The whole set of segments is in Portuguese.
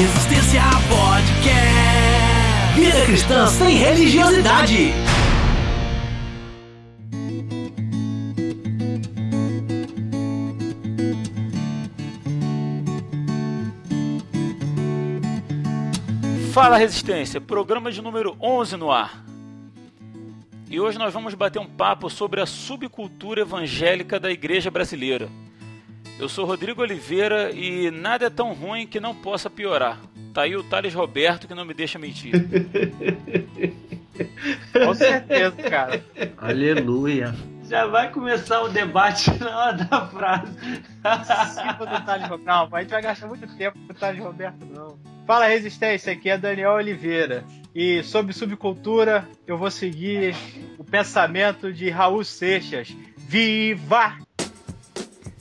Resistência Podcast. Vida cristã sem religiosidade. Fala Resistência, programa de número 11 no ar. E hoje nós vamos bater um papo sobre a subcultura evangélica da igreja brasileira. Eu sou Rodrigo Oliveira e nada é tão ruim que não possa piorar. Tá aí o Thales Roberto que não me deixa mentir. Com certeza, cara. Aleluia. Já vai começar o debate na hora da frase. Cima do Thales Roberto. Não, a gente vai gastar muito tempo com o Thales Roberto, não. Fala Resistência, aqui é Daniel Oliveira. E sobre subcultura, eu vou seguir o pensamento de Raul Seixas. Viva!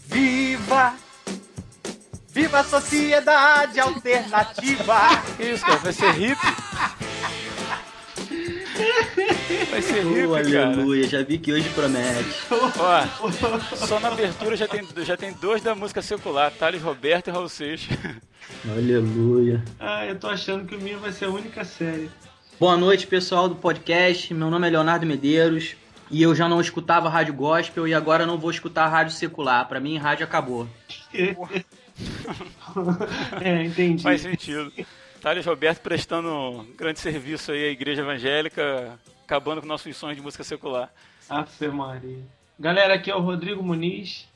Viva! Viva a sociedade alternativa! Isso, cara, vai ser hippie. Vai ser Oh, hippie, cara. aleluia. Já vi que hoje promete. Ó, só na abertura já tem, já tem dois da música secular, Thales Roberto e Raul Seixas. Aleluia. Ah, eu tô achando que o meu vai ser a única série. Boa noite, pessoal do podcast. Meu nome é Leonardo Medeiros. E eu já não escutava rádio gospel e agora não vou escutar rádio secular. Pra mim, rádio acabou. é, entendi. Faz sentido. Thales Roberto prestando um grande serviço aí à igreja evangélica, acabando com nossos sonhos de música secular. Afe Maria. Galera, aqui é o Rodrigo Muniz.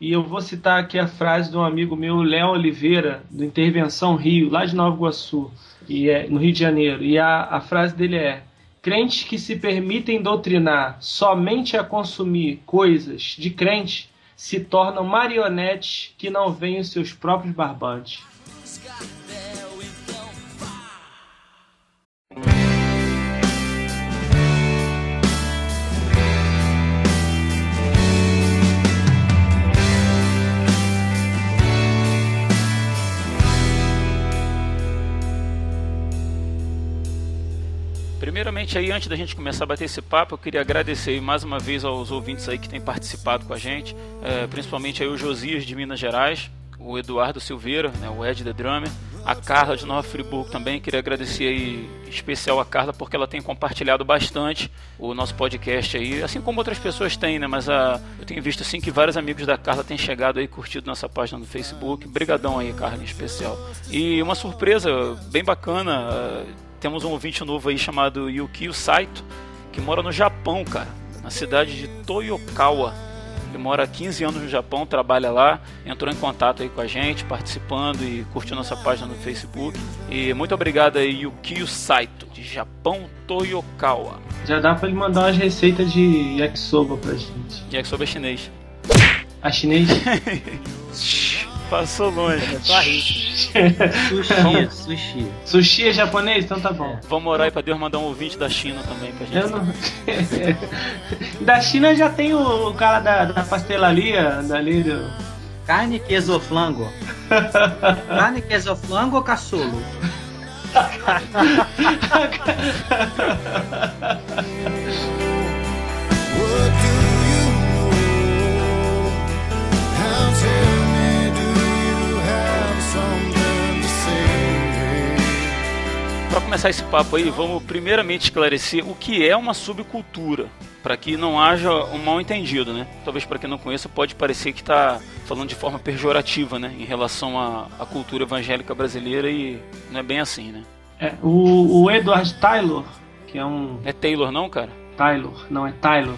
E eu vou citar aqui a frase de um amigo meu, Léo Oliveira, do Intervenção Rio, lá de Nova Iguaçu, e é, no Rio de Janeiro. E a, a frase dele é: Crentes que se permitem doutrinar somente a consumir coisas de crente se tornam marionetes que não veem os seus próprios barbantes. Primeiramente aí, antes da gente começar a bater esse papo, eu queria agradecer mais uma vez aos ouvintes aí que têm participado com a gente, é, principalmente aí o Josias de Minas Gerais, o Eduardo Silveira, né, o Ed The Drummer, a Carla de Nova Friburgo também, queria agradecer aí em especial a Carla porque ela tem compartilhado bastante o nosso podcast aí, assim como outras pessoas têm, né, mas a, eu tenho visto assim que vários amigos da Carla têm chegado aí, curtido nossa página no Facebook, brigadão aí Carla em especial. E uma surpresa bem bacana, uh, temos um ouvinte novo aí chamado Yukio Saito, que mora no Japão, cara, na cidade de Toyokawa. Ele mora há 15 anos no Japão, trabalha lá, entrou em contato aí com a gente, participando e curtindo nossa página no Facebook. E muito obrigado aí, Yukio Saito, de Japão, Toyokawa. Já dá pra ele mandar umas receitas de yakisoba pra gente. Yakisoba é chinês. A chinês? Passou longe. Só. Sushi, sushi. Sushi é japonês? Então tá bom. Vamos orar aí pra Deus mandar um ouvinte da China também pra gente. Eu não... da China já tem o, o cara da, da pastelaria, dali do... Carne quesoflango. Carne quesoflango ou caçolo? Para começar esse papo aí, vamos primeiramente esclarecer o que é uma subcultura, para que não haja um mal entendido, né? Talvez para quem não conheça pode parecer que está falando de forma pejorativa, né, em relação à, cultura evangélica brasileira e não é bem assim, né? É, o, o Edward Taylor, que é um... É Taylor não, cara? Taylor, não, é Taylor.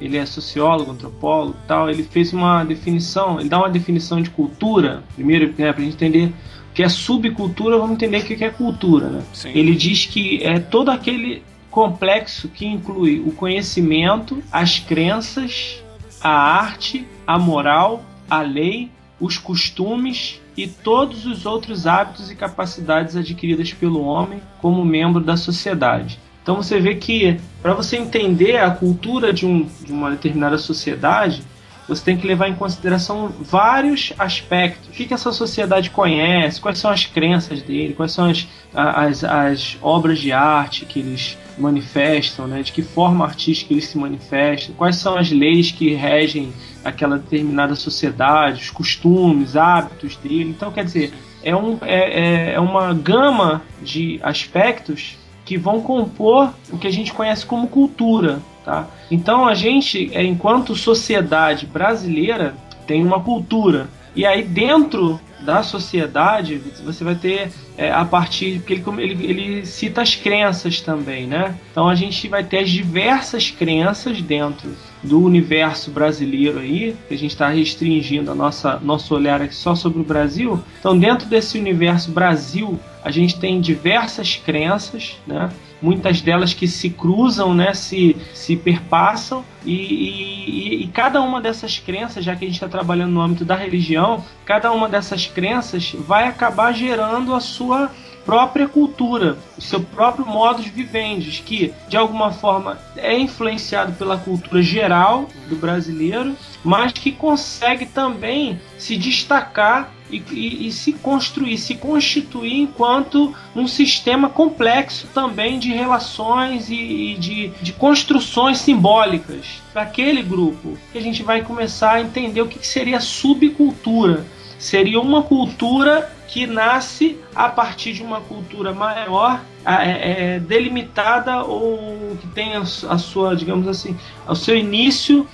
Ele é sociólogo, antropólogo e tal. Ele fez uma definição, ele dá uma definição de cultura, primeiro, né, pra gente entender que é subcultura, vamos entender o que é cultura, né? Sim. Ele diz que é todo aquele complexo que inclui o conhecimento, as crenças, a arte, a moral, a lei, os costumes e todos os outros hábitos e capacidades adquiridas pelo homem como membro da sociedade. Então você vê que para você entender a cultura de, um, de uma determinada sociedade, você tem que levar em consideração vários aspectos. O que, essa sociedade conhece, quais são as crenças dele, quais são as, as, as obras de arte que eles manifestam, né? de que forma artística eles se manifestam, quais são as leis que regem aquela determinada sociedade, os costumes, hábitos dele. Então, quer dizer, é, um, é, é- é uma gama de aspectos que vão compor o que a gente conhece como cultura. Tá? Então a gente, é, enquanto sociedade brasileira, tem uma cultura. E aí dentro da sociedade você vai ter é, a partir porque ele, ele, ele cita as crenças também, né? Então a gente vai ter as diversas crenças dentro do universo brasileiro aí, que a gente está restringindo a nossa nosso olhar aqui só sobre o Brasil. Então dentro desse universo Brasil a gente tem diversas crenças, né? Muitas delas que se cruzam, né? Se, se perpassam e, e- e cada uma dessas crenças, já que a gente está trabalhando no âmbito da religião, cada uma dessas crenças vai acabar gerando a sua própria cultura, o seu próprio modo de vivendes, que de alguma forma é influenciado pela cultura geral do brasileiro, mas que consegue também se destacar e, e- e se construir, se constituir enquanto um sistema complexo também de relações e, e de, de construções simbólicas para aquele grupo. Que a gente vai começar a entender o que seria subcultura. Seria uma cultura que nasce a partir de uma cultura maior, é, é, delimitada ou que tem a, a sua, digamos assim, o seu início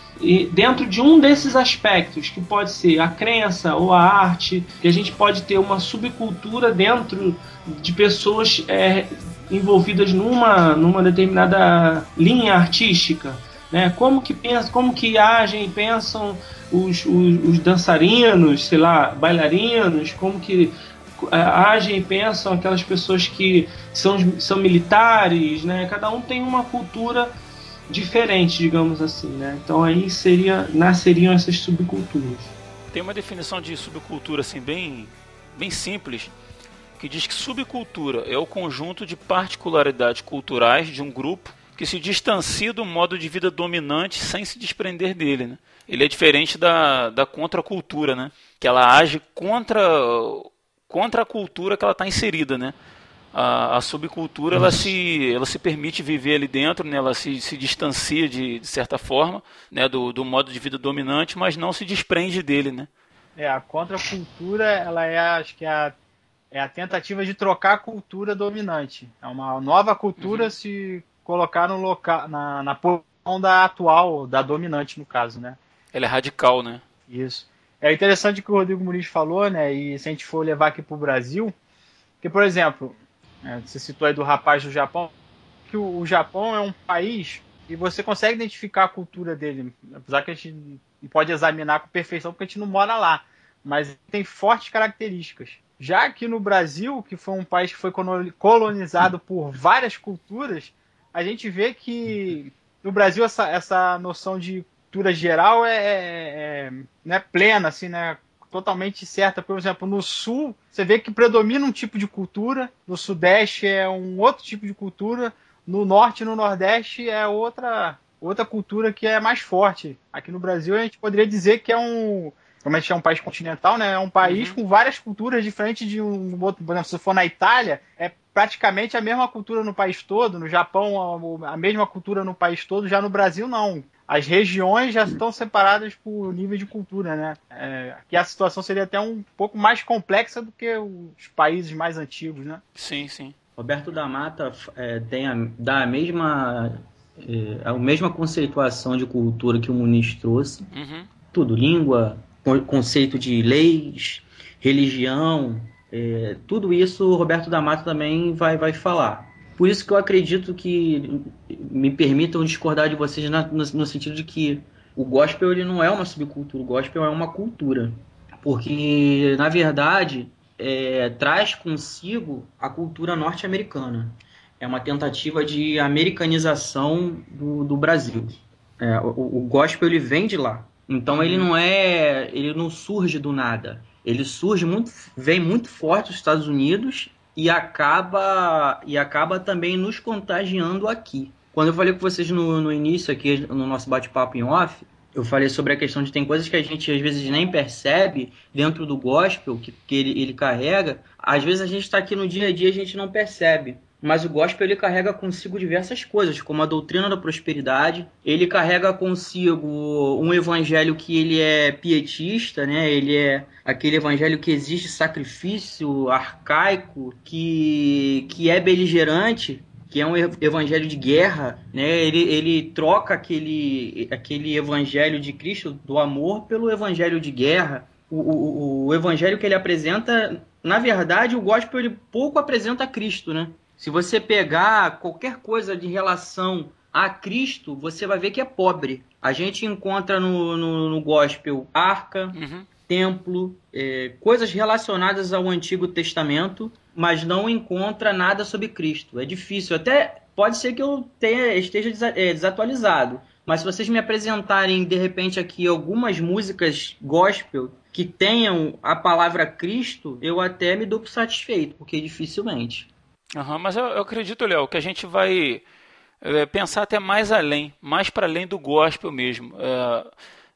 dentro de um desses aspectos, que pode ser a crença ou a arte, que a gente pode ter uma subcultura dentro de pessoas é, envolvidas numa, numa determinada linha artística. Né? Como que pensa, como que agem pensam os, os, os dançarinos, sei lá, bailarinos, como que é, agem e pensam aquelas pessoas que são, são militares, né? Cada um tem uma cultura diferente, digamos assim, né? Então aí seria nasceriam essas subculturas. Tem uma definição de subcultura assim bem, bem simples que diz que subcultura é o conjunto de particularidades culturais de um grupo que se distancia do modo de vida dominante sem se desprender dele. Né? Ele é diferente da, da contracultura, né? que ela age contra, contra a cultura que ela está inserida. Né? A, a subcultura ela se, ela se permite viver ali dentro, né? ela se, se distancia de, de certa forma né? do, do modo de vida dominante, mas não se desprende dele. Né? É, a contracultura, ela é, acho que é a, é a tentativa de trocar a cultura dominante. É uma nova cultura se colocar no local, na, na posição da atual, da dominante, no caso, né? Ela é radical, né? Isso. É interessante o que o Rodrigo Muniz falou, né? E se a gente for levar aqui para o Brasil, que, por exemplo, é, você citou aí do rapaz do Japão, que o, o Japão é um país e você consegue identificar a cultura dele, apesar que a gente não pode examinar com perfeição porque a gente não mora lá, mas tem fortes características. Já aqui no Brasil, que foi um país que foi colonizado por várias culturas, a gente vê que no Brasil essa, essa noção de cultura geral é, é, é não é plena, assim, né? Totalmente certa. Por exemplo, no sul, você vê que predomina um tipo de cultura, no sudeste é um outro tipo de cultura, no norte e no nordeste é outra, outra cultura que é mais forte. Aqui no Brasil a gente poderia dizer que é um. Como a gente é um país continental, né? É um país Uhum. com várias culturas diferentes de um outro. Por exemplo, se for na Itália, é praticamente a mesma cultura no país todo. No Japão, a, a mesma cultura no país todo. Já no Brasil, não. As regiões já estão separadas por nível de cultura, né? É, aqui a situação seria até um pouco mais complexa do que os países mais antigos, né? Sim, sim. Roberto da Mata é, tem a, dá a mesma, é, a mesma conceituação de cultura que o Muniz trouxe. Uhum. Tudo, língua, conceito de leis, religião, é, tudo isso o Roberto da Mata também vai, vai falar. Por isso que eu acredito que, me permitam discordar de vocês na- no, no sentido de que o gospel ele não é uma subcultura, o gospel é uma cultura. Porque, na verdade, é, traz consigo a cultura norte-americana. É uma tentativa de americanização do, do Brasil. É, o, o gospel ele vem de lá. Então ele não é, ele não surge do nada. Ele surge muito, vem muito forte dos Estados Unidos e acaba e acaba também nos contagiando aqui. Quando eu falei com vocês no, no início aqui no nosso bate-papo em off, eu falei sobre a questão de tem coisas que a gente às vezes nem percebe dentro do gospel que, que ele, ele carrega. Às vezes a gente está aqui no dia a dia e a gente não percebe. Mas o gospel ele carrega consigo diversas coisas, como a doutrina da prosperidade. Ele carrega consigo um evangelho que ele é pietista, né? Ele é aquele evangelho que existe sacrifício arcaico, que, que é beligerante, que é um ev- evangelho de guerra, né? Ele, ele troca aquele, aquele evangelho de Cristo do amor pelo evangelho de guerra. O, o, o evangelho que ele apresenta, na verdade, o gospel ele pouco apresenta Cristo, né? Se você pegar qualquer coisa de relação a Cristo, você vai ver que é pobre. A gente encontra no, no, no gospel arca, Uhum. templo, é, coisas relacionadas ao Antigo Testamento, mas não encontra nada sobre Cristo. É difícil. Até pode ser que eu tenha, esteja é, desatualizado. Mas se vocês me apresentarem de repente aqui algumas músicas gospel que tenham a palavra Cristo, eu até me dou por satisfeito, porque dificilmente. Aham, mas eu, eu acredito, Léo, que a gente vai é, pensar até mais além, mais para além do gospel mesmo. É,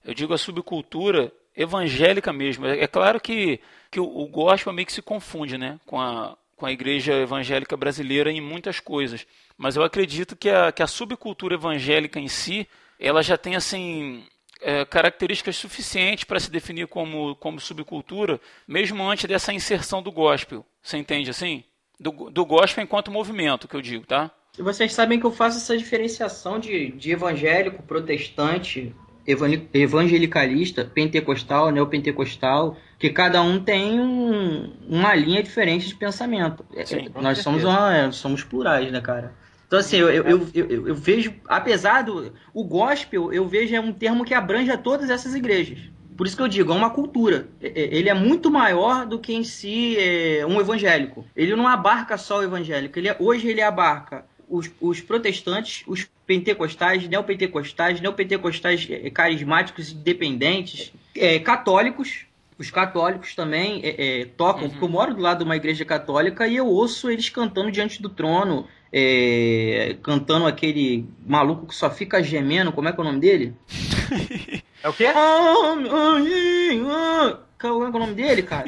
eu digo a subcultura evangélica mesmo. É, é claro que, que o, o gospel meio que se confunde né, com, a, com a igreja evangélica brasileira em muitas coisas. Mas eu acredito que a, que a subcultura evangélica em si, ela já tem assim é, características suficientes para se definir como, como subcultura, mesmo antes dessa inserção do gospel. Você entende assim? Do, do gospel enquanto movimento, que eu digo, tá? E vocês sabem que eu faço essa diferenciação de, de evangélico, protestante, evangel- evangelicalista, pentecostal, neopentecostal, que cada um tem um- uma linha diferente de pensamento. É, Sim, com Nós somos, uma- é, somos plurais, né, cara? Então, assim, eu, eu, eu, eu- eu vejo, apesar do. O gospel, eu vejo é um termo que abrange a todas essas igrejas. Por isso que eu digo, é uma cultura. É- é- Ele é muito maior do que em si é, um evangélico. Ele não abarca só o evangélico. Ele é- hoje ele abarca os, os protestantes, os pentecostais, neopentecostais, neopentecostais carismáticos independentes, é, católicos. Os católicos também é, é, tocam, Uhum. porque eu moro do lado de uma igreja católica e eu ouço eles cantando diante do trono, é, cantando aquele maluco que só fica gemendo, como é que é o nome dele? É o quê? Qual é o nome dele, cara?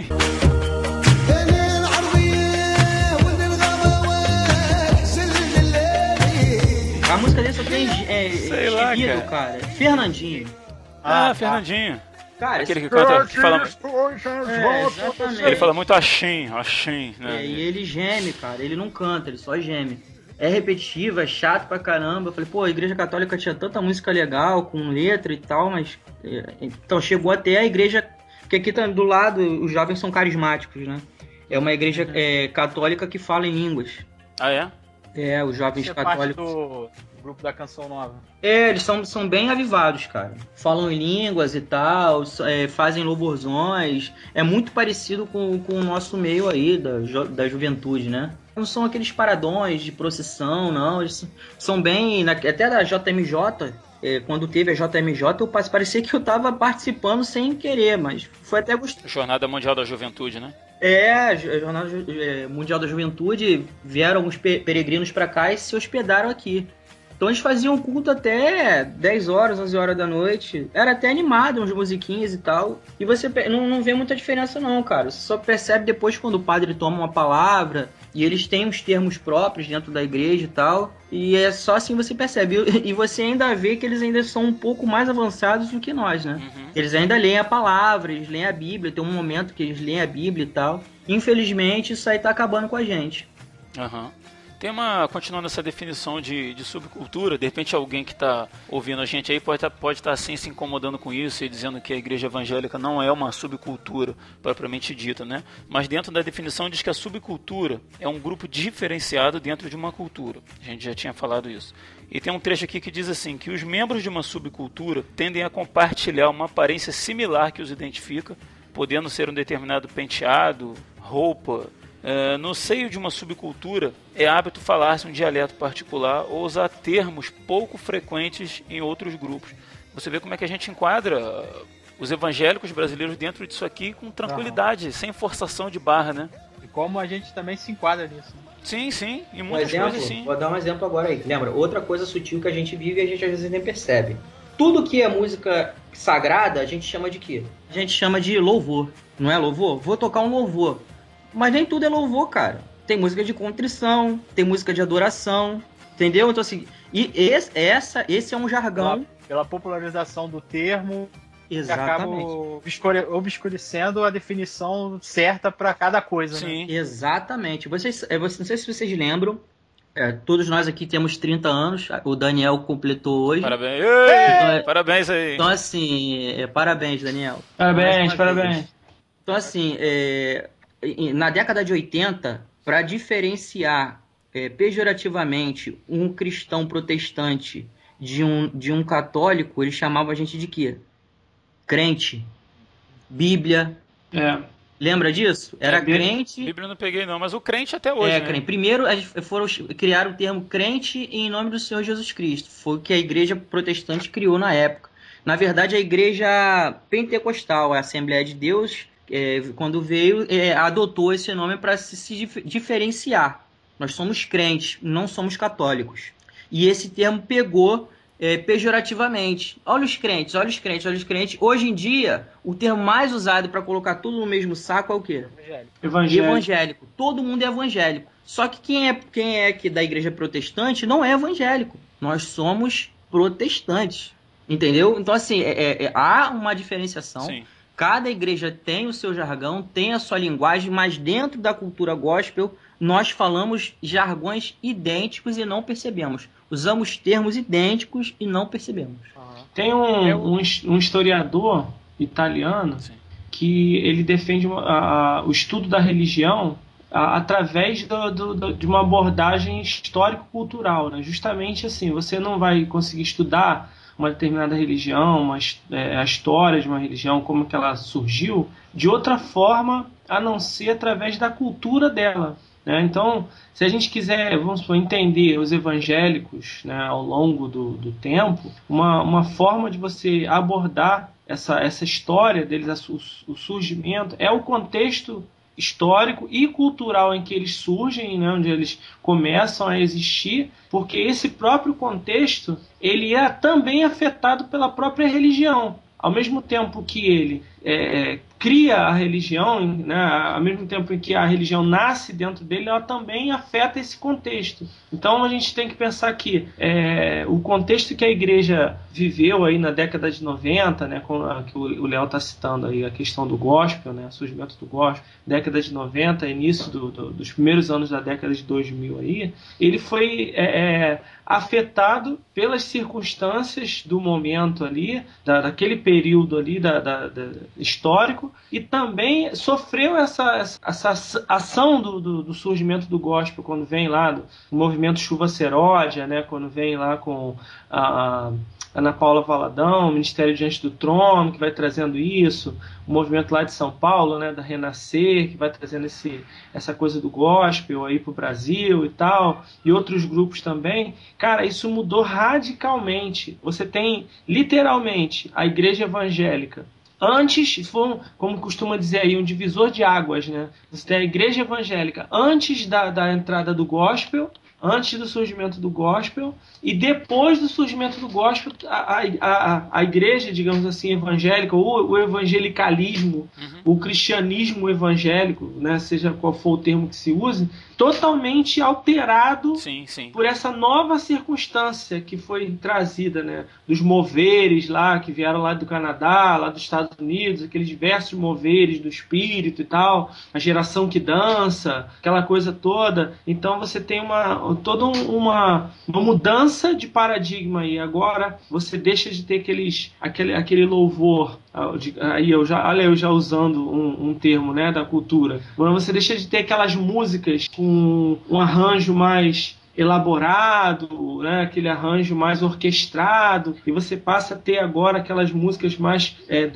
A música dele só tem é, Sei lá, cara. cara. Fernandinho. Ah, ah tá. Fernandinho. Cara, Aquele que canta, que fala... É, ele fala muito axim, axim, né? É, e ele geme, cara. Ele não canta, ele só geme. É repetitivo, é chato pra caramba. Eu falei, pô, a igreja católica tinha tanta música legal, com letra e tal, mas. é, então chegou até a igreja. Porque aqui tá do lado, os jovens são carismáticos, né? É uma igreja é, católica que fala em línguas. Ah, é? É, os jovens Você é parte católicos. do grupo da Canção Nova. É, eles são, são bem avivados, cara. Falam em línguas e tal, é, fazem louvorzões. É muito parecido com, com o nosso meio aí, da, da juventude, né? Não são aqueles paradões de procissão, não. Eles são bem. até da JMJ, é, quando teve a JMJ, eu parecia que eu tava participando sem querer, mas foi até gostoso. Jornada Mundial da Juventude, né? É, a Jornada é, Mundial da Juventude, vieram alguns pe- peregrinos pra cá e se hospedaram aqui. Então eles faziam culto até 10 horas, 11 horas da noite. Era até animado, uns musiquinhas e tal. E você não, não vê muita diferença não, cara. Você só percebe depois quando o padre toma uma palavra e eles têm os termos próprios dentro da igreja e tal. E é só assim você percebe. E você ainda vê que eles ainda são um pouco mais avançados do que nós, né? Uhum. Eles ainda leem a palavra, eles leem a Bíblia, tem um momento que eles leem a Bíblia e tal. Infelizmente, isso aí tá acabando com a gente. Aham. Tem uma, continuando essa definição de, de subcultura, de repente alguém que está ouvindo a gente aí pode estar pode tá, assim se incomodando com isso e dizendo que a igreja evangélica não é uma subcultura propriamente dita, né? Mas dentro da definição diz que a subcultura é um grupo diferenciado dentro de uma cultura. A gente já tinha falado isso. E tem um trecho aqui que diz assim que os membros de uma subcultura tendem a compartilhar uma aparência similar que os identifica, podendo ser um determinado penteado, roupa, é, no seio de uma subcultura, é hábito falar-se um dialeto particular ou usar termos pouco frequentes em outros grupos. Você vê como é que a gente enquadra uh, os evangélicos brasileiros dentro disso aqui com tranquilidade, sem forçação de barra, né? E como a gente também se enquadra nisso. né? Sim, sim, em Um muitas exemplo, coisas sim. vou dar um exemplo agora aí. Lembra, outra coisa sutil que a gente vive e a gente às vezes nem percebe. Tudo que é música sagrada, a gente chama de quê? A gente chama de louvor. Não é louvor? Vou tocar um louvor. Mas nem tudo é louvor, cara. tem música de contrição, tem música de adoração, entendeu? Então assim, e esse, essa, esse é um jargão. Pela popularização do termo, que acaba Exatamente. obscure- obscurecendo a definição certa para cada coisa. Né? Sim. Exatamente. Vocês, é, você- não sei se vocês lembram, é, todos nós aqui temos 30 anos, o Daniel completou hoje. Parabéns. Então, Ei, é- Parabéns aí. Então, assim, é, parabéns, Daniel. Parabéns, parabéns. vez. Então, assim, é, na década de 80, para diferenciar é, pejorativamente um cristão protestante de um, de um católico, eles chamavam a gente de quê? Crente. Bíblia. É. Lembra disso? Era É, Bíblia- crente. Bíblia eu não peguei não, mas o crente até hoje, é, né? crente. Primeiro, eles foram criar o termo crente em nome do Senhor Jesus Cristo. Foi o que a igreja protestante criou na época. Na verdade, a igreja pentecostal, a Assembleia de Deus, é, quando veio, é, adotou esse nome para se, se dif- diferenciar. Nós somos crentes, não somos católicos. E esse termo pegou é, pejorativamente. Olha os crentes, olha os crentes, olha os crentes. Hoje em dia, o termo mais usado para colocar tudo no mesmo saco é o quê? Evangelho. Evangelho. evangélico. Todo mundo é evangélico. Só que quem é, quem é aqui da igreja protestante não é evangélico. Nós somos protestantes. Entendeu? Então, assim, é- é- é- há uma diferenciação. Sim. Cada igreja tem o seu jargão, tem a sua linguagem, mas dentro da cultura gospel, nós falamos jargões idênticos e não percebemos. Usamos termos idênticos e não percebemos. Tem um, Eu- um, um historiador italiano Sim. que ele defende uma- a- a- o estudo da religião a- através do- do- do- de uma abordagem histórico-cultural. Né? Justamente assim, você não vai conseguir estudar uma determinada religião, uma, é, a história de uma religião, como que ela surgiu, de outra forma a não ser através da cultura dela. né? Então, se a gente quiser, vamos supor, entender os evangélicos né, ao longo do, do tempo, uma, uma forma de você abordar essa, essa história deles, o surgimento, é o contexto histórico e cultural em que eles surgem, né, onde eles começam a existir, porque esse próprio contexto ele é também afetado pela própria religião. Ao mesmo tempo que ele é, cria a religião, né, ao mesmo tempo em que a religião nasce dentro dele, ela também afeta esse contexto. Então a gente tem que pensar que é, o contexto que a igreja viveu aí na década de 90, né, com a, que o Léo está citando aí a questão do gospel, né, surgimento do gospel, década de 90, início do- do- dos primeiros anos da década de 2000 aí, ele foi é, é, afetado pelas circunstâncias do momento ali, da, daquele período ali da, da- da- histórico, e também sofreu essa, essa, ação do, do- do surgimento do gospel, quando vem lá do movimento Chuva Seródia, né, quando vem lá com a, a Ana Paula Valadão, Ministério Diante do Trono, que vai trazendo isso, o movimento lá de São Paulo, né, da Renascer, que vai trazendo esse, essa coisa do gospel aí pro Brasil e tal, e outros grupos também. Cara, isso mudou radicalmente. Você tem literalmente a igreja evangélica. Antes, foi, como costuma dizer aí, um divisor de águas, né? Você tem a igreja evangélica antes da, da entrada do gospel, antes do surgimento do gospel, e depois do surgimento do gospel, a, a, a, igreja, digamos assim, evangélica, ou o evangelicalismo, o cristianismo evangélico, né, seja qual for o termo que se use, totalmente alterado Sim, sim. por essa nova circunstância que foi trazida, né, dos moveres lá que vieram lá do Canadá, lá dos Estados Unidos, aqueles diversos moveres do espírito e tal, a geração que dança, aquela coisa toda. Então você tem uma toda um- uma, uma mudança de paradigma aí. Agora você deixa de ter aqueles aquele, aquele louvor ah, aí eu já olha eu já usando um, um termo né da cultura. Agora você deixa de ter aquelas músicas com um arranjo mais elaborado, né, aquele arranjo mais orquestrado, e você passa a ter agora aquelas músicas mais é,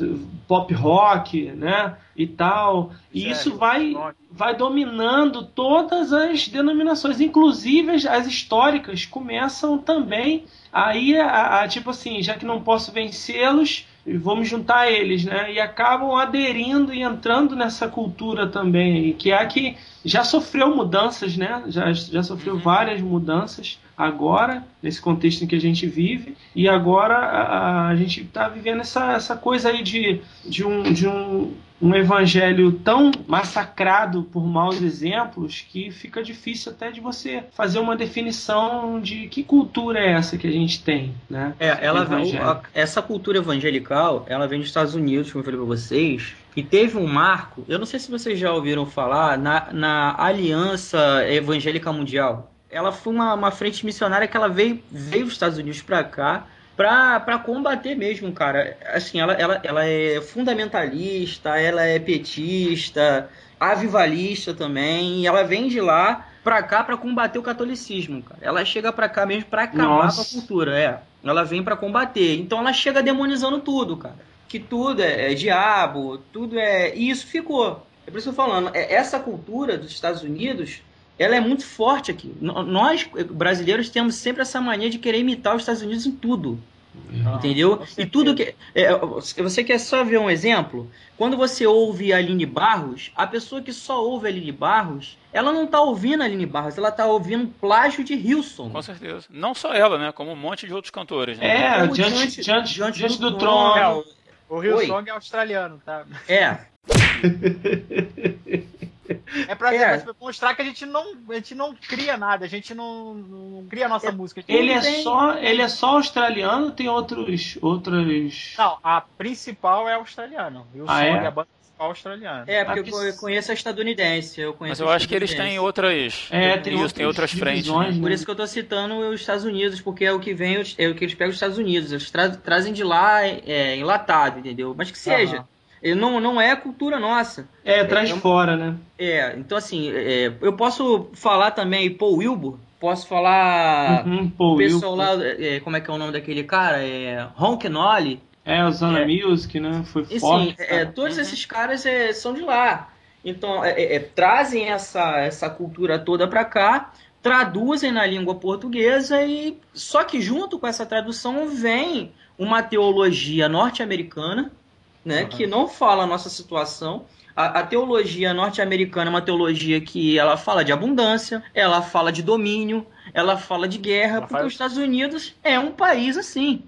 pop rock, né, e tal. E Sério, isso vai, vai dominando todas as denominações, inclusive as, as históricas começam também aí a, a- tipo assim, já que não posso vencê-los, vamos juntar a eles, né? E acabam aderindo e entrando nessa cultura também, que é a que já sofreu mudanças, né? Já, já sofreu várias mudanças agora, nesse contexto em que a gente vive, e agora a, a gente está vivendo essa, essa coisa aí de, de, um, de um, um evangelho tão massacrado por maus exemplos que fica difícil até de você fazer uma definição de que cultura é essa que a gente tem, né? É, ela vem, essa cultura evangelical, ela vem dos Estados Unidos, como eu falei pra vocês, e teve um marco, eu não sei se vocês já ouviram falar, na, na Aliança Evangélica Mundial. Ela foi uma, uma frente missionária que ela veio, veio dos Estados Unidos pra cá pra, pra combater mesmo, cara. Assim, ela, ela, ela é fundamentalista, ela é petista, avivalista também, e ela vem de lá pra cá pra combater o catolicismo, cara. Ela chega pra cá mesmo pra acabar Nossa. com a cultura, é. Ela vem pra combater. Então ela chega demonizando tudo, cara. Que tudo é, é diabo, tudo é. E isso ficou. É por isso que eu tô falando. é- Essa cultura dos Estados Unidos, ela é muito forte aqui. Nós, brasileiros, temos sempre essa mania de querer imitar os Estados Unidos em tudo. Entendeu? com E tudo que. é, você quer só ver um exemplo? Quando você ouve a Aline Barros, a pessoa que só ouve a Aline Barros, ela não tá ouvindo a Aline Barros, ela tá ouvindo plágio de Hilson. Com certeza. Não só ela, né? Como um monte de outros cantores. Né? É, Como diante, diante- diante, diante diante do do, trono. trono. É, o. Song é australiano, tá? É. É pra, É. pra mostrar que a gente não, a gente não cria nada, a gente não, não cria a nossa música. A gente Ele é tem- só, ele é só australiano, tem outros, outros. Não, a principal é australiana. Rio Ah, Song é? é a banda principal australiana. É, porque Ah, que- eu, eu conheço a estadunidense. Eu Mas conheço eu a acho que eles têm outras. É, tem isso, tem outras frentes. divisões, né? Por né? isso que eu tô citando os Estados Unidos, porque é o que vem, é o que eles pegam dos Estados Unidos. Eles tra- trazem de lá é, enlatado, entendeu? Mas que seja. Aham. Ele Não, não é a cultura nossa. É, traz É, fora, né? É, então assim, é, eu posso falar também Paul Wilbur, posso falar Uhum, o pessoal Will- lá, é, como é que é o nome daquele cara? É, Ron Knolly. É, o Zona É. Music, né? Foi E forte. sim, é, todos Uhum. esses caras é, são de lá. Então, é, é, é, trazem essa, essa cultura toda pra cá, traduzem na língua portuguesa e só que junto com essa tradução vem uma teologia norte-americana, né, Uhum. que não fala a nossa situação. A, a teologia norte-americana é uma teologia que ela fala de abundância, ela fala de domínio, ela fala de guerra, Ela porque faz- os Estados Unidos é um país assim.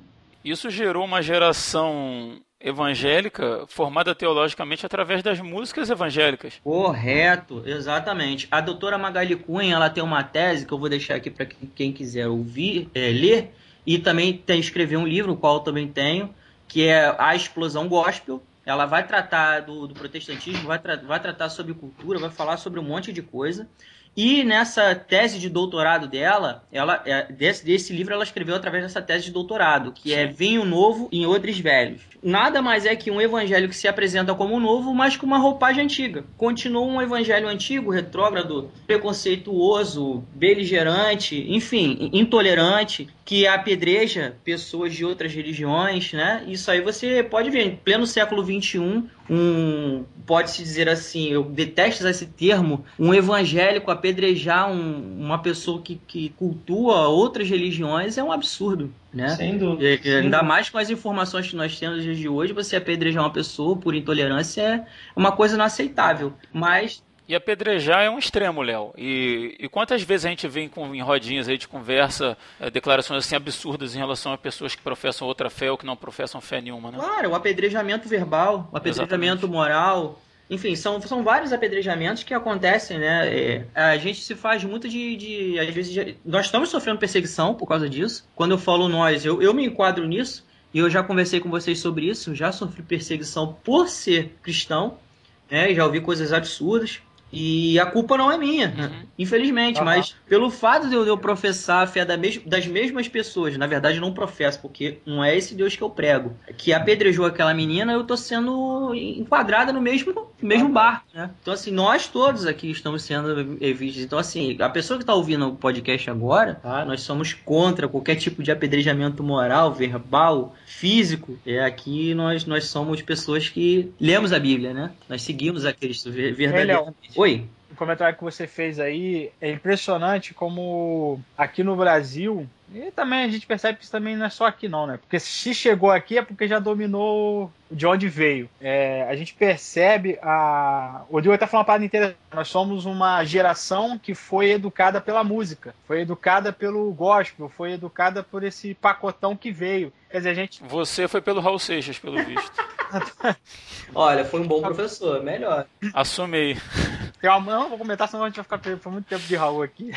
Isso gerou uma geração evangélica formada teologicamente através das músicas evangélicas. Correto, exatamente. A doutora Magali Cunha, ela tem uma tese que eu vou deixar aqui para quem quiser ouvir, é, ler, e também tem escrever um livro, o qual eu também tenho, que é A Explosão Gospel. Ela vai tratar do, do protestantismo, vai, tra- vai tratar sobre cultura, vai falar sobre um monte de coisa. E nessa tese de doutorado dela, ela é, desse, desse livro ela escreveu através dessa tese de doutorado, que é Vinho Novo em Odres Velhos. Nada mais é que um evangelho que se apresenta como novo, mas com uma roupagem antiga. Continua um evangelho antigo, retrógrado, preconceituoso, beligerante, enfim, intolerante, que apedreja pessoas de outras religiões, né? Isso aí você pode ver, em pleno século XXI, um, pode-se dizer assim, eu detesto esse termo, um evangélico apedrejar um- uma pessoa que, que cultua outras religiões é um absurdo, né? Sem dúvida. E- e sem Ainda dúvida. mais com as informações que nós temos nos dias de hoje, você apedrejar uma pessoa por intolerância é uma coisa inaceitável. Mas E apedrejar é um extremo, Léo. E, e quantas vezes a gente vem com, em rodinhas aí de conversa eh, declarações assim absurdas em relação a pessoas que professam outra fé ou que não professam fé nenhuma, né? Claro, o apedrejamento verbal, o apedrejamento moral. Enfim, são, são vários apedrejamentos que acontecem, né? É, a gente se faz muito de. de às vezes, de- nós estamos sofrendo perseguição por causa disso. Quando eu falo nós, eu, eu me enquadro nisso. E eu já conversei com vocês sobre isso. Já sofri perseguição por ser cristão. Né? Já ouvi coisas absurdas. E a culpa não é minha, né? Uhum. infelizmente, Aham. mas pelo fato de eu, professar a fé das mesmas pessoas, na verdade eu não professo, porque não é esse Deus que eu prego, que apedrejou aquela menina, eu tô sendo enquadrada no mesmo, mesmo barco, né? Então assim, nós todos aqui estamos sendo vistos. Então assim, a pessoa que tá ouvindo o podcast agora, tá? Nós somos contra qualquer tipo de apedrejamento moral, verbal, físico. É aqui nós nós somos pessoas que lemos a Bíblia, né? Nós seguimos a Cristo ver- verdadeiramente. O comentário que você fez aí é impressionante como aqui no Brasil E também a gente percebe que isso também não é só aqui não, né? Porque se chegou aqui é porque já dominou de onde veio. É, a gente percebe a. O Diogo até falou uma parada interessante. Nós somos uma geração que foi educada pela música, foi educada pelo gospel, foi educada por esse pacotão que veio. Quer dizer, a gente. Você foi pelo Raul Seixas, pelo visto. Olha, foi um bom professor, melhor. Assumei. Tem uma... Não, não vou comentar, senão a gente vai ficar por muito tempo de Raul aqui.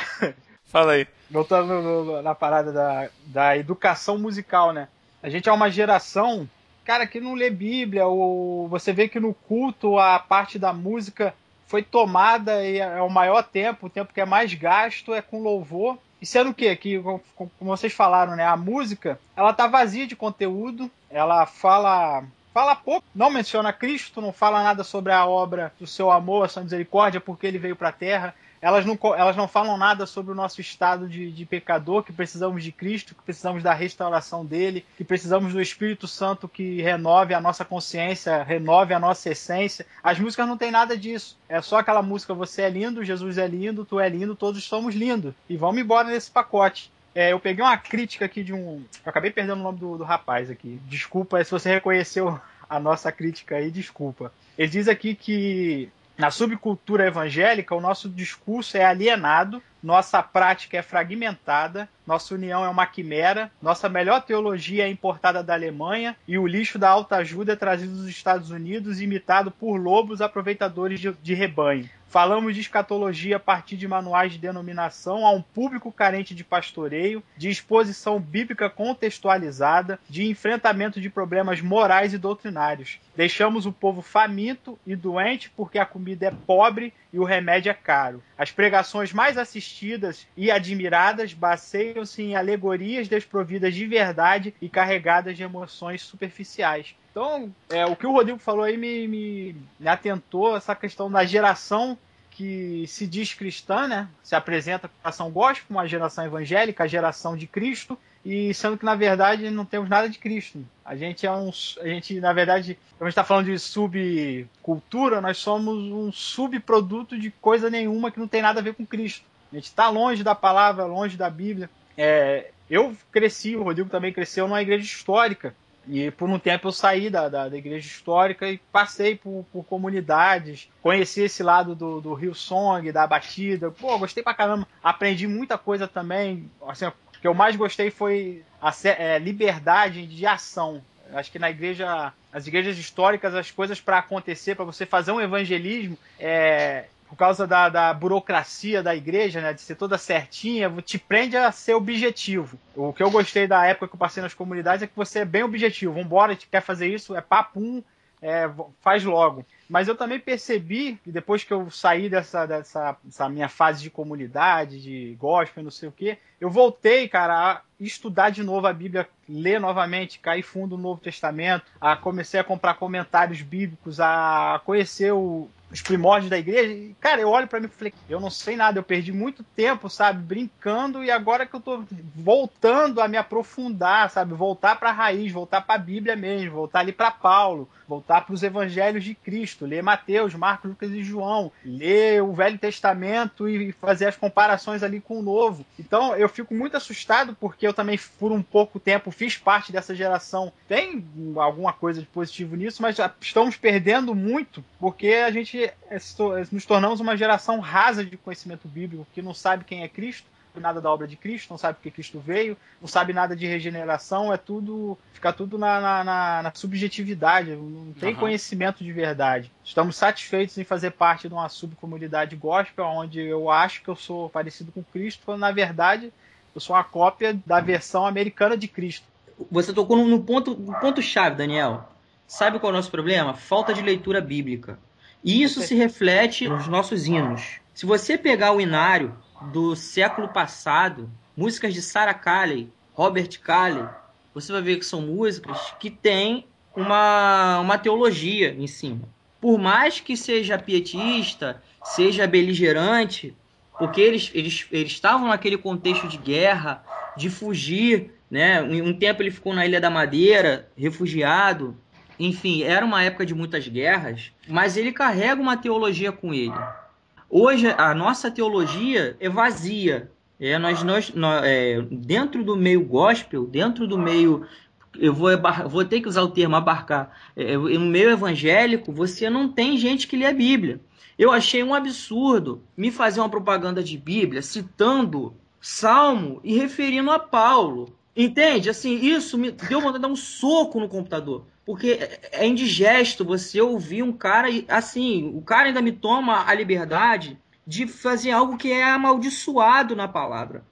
Fala aí. Voltando no- no- na parada da, da educação musical, né? A gente é uma geração, cara, que não lê Bíblia, ou você vê que no culto a parte da música foi tomada e é o maior tempo, o tempo que é mais gasto é com louvor. E sendo o quê? Que, como vocês falaram, né? A música, ela tá vazia de conteúdo, ela fala fala pouco, não menciona Cristo, não fala nada sobre a obra do seu amor, a sua misericórdia, porque ele veio para a terra. Elas não, elas não falam nada sobre o nosso estado de, de pecador, que precisamos de Cristo, que precisamos da restauração dele, que precisamos do Espírito Santo que renove a nossa consciência, renove a nossa essência. As músicas não tem nada disso. É só aquela música Você é lindo, Jesus é lindo, tu é lindo, todos somos lindos. E vamos embora nesse pacote. É, eu peguei uma crítica aqui de um. Eu acabei perdendo o nome do, do rapaz aqui. Desculpa se você reconheceu a nossa crítica aí, desculpa. Ele diz aqui que na subcultura evangélica o nosso discurso é alienado, nossa prática é fragmentada, nossa união é uma quimera, nossa melhor teologia é importada da Alemanha e o lixo da alta ajuda é trazido dos Estados Unidos, imitado por lobos aproveitadores de, de rebanho. Falamos de escatologia a partir de manuais de denominação a um público carente de pastoreio, de exposição bíblica contextualizada, de enfrentamento de problemas morais e doutrinários. Deixamos o povo faminto e doente porque a comida é pobre e o remédio é caro. As pregações mais assistidas e admiradas baseiam-se em alegorias desprovidas de verdade e carregadas de emoções superficiais. Então, é, o que o Rodrigo falou aí me, me, me atentou essa questão da geração que se diz cristã, né? Se apresenta com a geração gospel, uma geração evangélica, a geração de Cristo, e sendo que na verdade não temos nada de Cristo. A gente é um, a gente na verdade, a gente está falando de subcultura, nós somos um subproduto de coisa nenhuma que não tem nada a ver com Cristo. A gente está longe da palavra, longe da Bíblia. É, eu cresci, o Rodrigo também cresceu numa igreja histórica. E por um tempo eu saí da, da, da igreja histórica e passei por, por comunidades, conheci esse lado do, do Rio Song, da batida. Pô, gostei pra caramba. Aprendi muita coisa também. Assim, o que eu mais gostei foi a é, liberdade de ação. Acho que na igreja, as igrejas históricas, as coisas para acontecer, para você fazer um evangelismo, é, por causa da, da burocracia da igreja, né, de ser toda certinha, te prende a ser objetivo. O que eu gostei da época que eu passei nas comunidades é que você é bem objetivo. Vambora, a gente quer fazer isso, é papum, é, faz logo. Mas eu também percebi que depois que eu saí dessa, dessa, dessa minha fase de comunidade, de gospel, não sei o que, eu voltei, cara, a estudar de novo a Bíblia, ler novamente, cair fundo no Novo Testamento, a comecei a comprar comentários bíblicos, a conhecer o- os primórdios da igreja. E, cara, eu olho pra mim e falei, eu não sei nada, eu perdi muito tempo, sabe, brincando, e agora que eu tô voltando a me aprofundar, sabe, voltar pra raiz, voltar pra Bíblia mesmo, voltar ali pra Paulo, voltar para os evangelhos de Cristo, ler Mateus, Marcos, Lucas e João, ler o Velho Testamento e fazer as comparações ali com o Novo. Então eu fico muito assustado porque eu também por um pouco tempo fiz parte dessa geração. Tem alguma coisa de positivo nisso, mas estamos perdendo muito porque a gente é, se to- nos tornamos uma geração rasa de conhecimento bíblico que não sabe quem é Cristo nada da obra de Cristo, não sabe porque Cristo veio, não sabe nada de regeneração, é tudo. fica tudo na, na, na- na subjetividade, não tem Aham. conhecimento de verdade. Estamos satisfeitos em fazer parte de uma subcomunidade gospel, onde eu acho que eu sou parecido com Cristo, quando na verdade eu sou uma cópia da versão americana de Cristo. Você tocou no, no ponto, no ponto chave, Daniel. Sabe qual é o nosso problema? Falta de leitura bíblica. E isso se reflete nos nossos hinos. Se você pegar o inário do século passado, músicas de Sarah Calley, Robert Calley, você vai ver que são músicas que têm uma, uma teologia em cima. Por mais que seja pietista, seja beligerante, porque eles, eles, eles estavam naquele contexto de guerra, de fugir, né? Um tempo ele ficou na Ilha da Madeira, refugiado. Enfim, era uma época de muitas guerras, mas ele carrega uma teologia com ele. Hoje a nossa teologia é vazia. É, nós, nós, nós é, dentro do meio gospel, dentro do meio. Eu vou, vou ter que usar o termo abarcar. É, no meio evangélico, você não tem gente que lê a Bíblia. Eu achei um absurdo me fazer uma propaganda de Bíblia citando Salmo e referindo a Paulo. Entende? Assim, isso me deu vontade de dar um soco no computador. Porque é- é indigesto você ouvir um cara. e, Assim, o cara ainda me toma a liberdade de fazer algo que é amaldiçoado na palavra.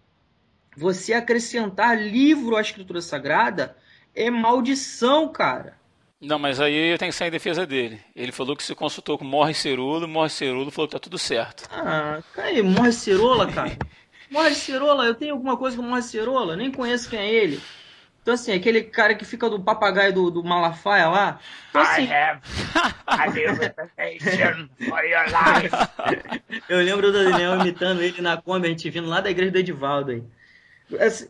Você acrescentar livro à escritura sagrada é maldição, cara. Não, mas aí eu tenho que sair em defesa dele. Ele falou que se consultou com Morre Cerulo, Morre Cerulo falou que tá tudo certo. Ah, aí, morre cerola, cara. Morre cerola, eu tenho alguma coisa com morre cerola? Nem conheço quem é ele. Então, assim, aquele cara que fica do papagaio do, do Malafaia lá. Então, assim, have a new reputation for your life. eu lembro do Daniel imitando ele na Kombi, a gente vindo lá da igreja do Edivaldo aí.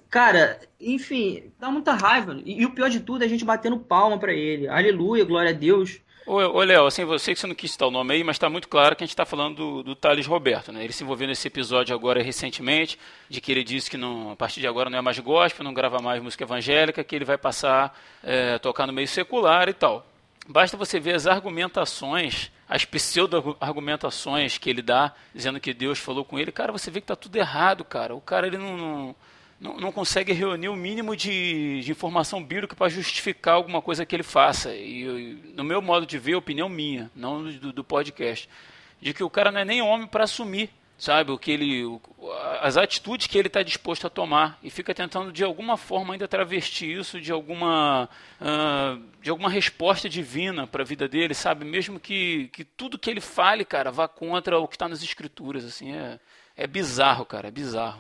Cara, enfim, dá muita raiva. E, e o pior de tudo é a gente batendo palma pra ele. Aleluia, glória a Deus. Ô, Léo, assim, você que você não quis citar o nome aí, mas tá muito claro que a gente tá falando do, do Thales Roberto, né? Ele se envolveu nesse episódio agora recentemente, de que ele disse que não, a partir de agora não é mais gospel, não grava mais música evangélica, que ele vai passar é, a tocar no meio secular e tal. Basta você ver as argumentações, as pseudo-argumentações que ele dá, dizendo que Deus falou com ele. Cara, você vê que tá tudo errado, cara. O cara, ele não, não, não, não consegue reunir o mínimo de, de informação bíblica para justificar alguma coisa que ele faça. E, no meu modo de ver, opinião minha, não do, do podcast, de que o cara não é nem homem para assumir, sabe, o que ele, o- as atitudes que ele está disposto a tomar e fica tentando de alguma forma ainda travestir isso de alguma, ah, de alguma resposta divina para a vida dele, sabe, mesmo que, que tudo que ele fale, cara, vá contra o que está nas escrituras, assim, é, é bizarro, cara, é bizarro.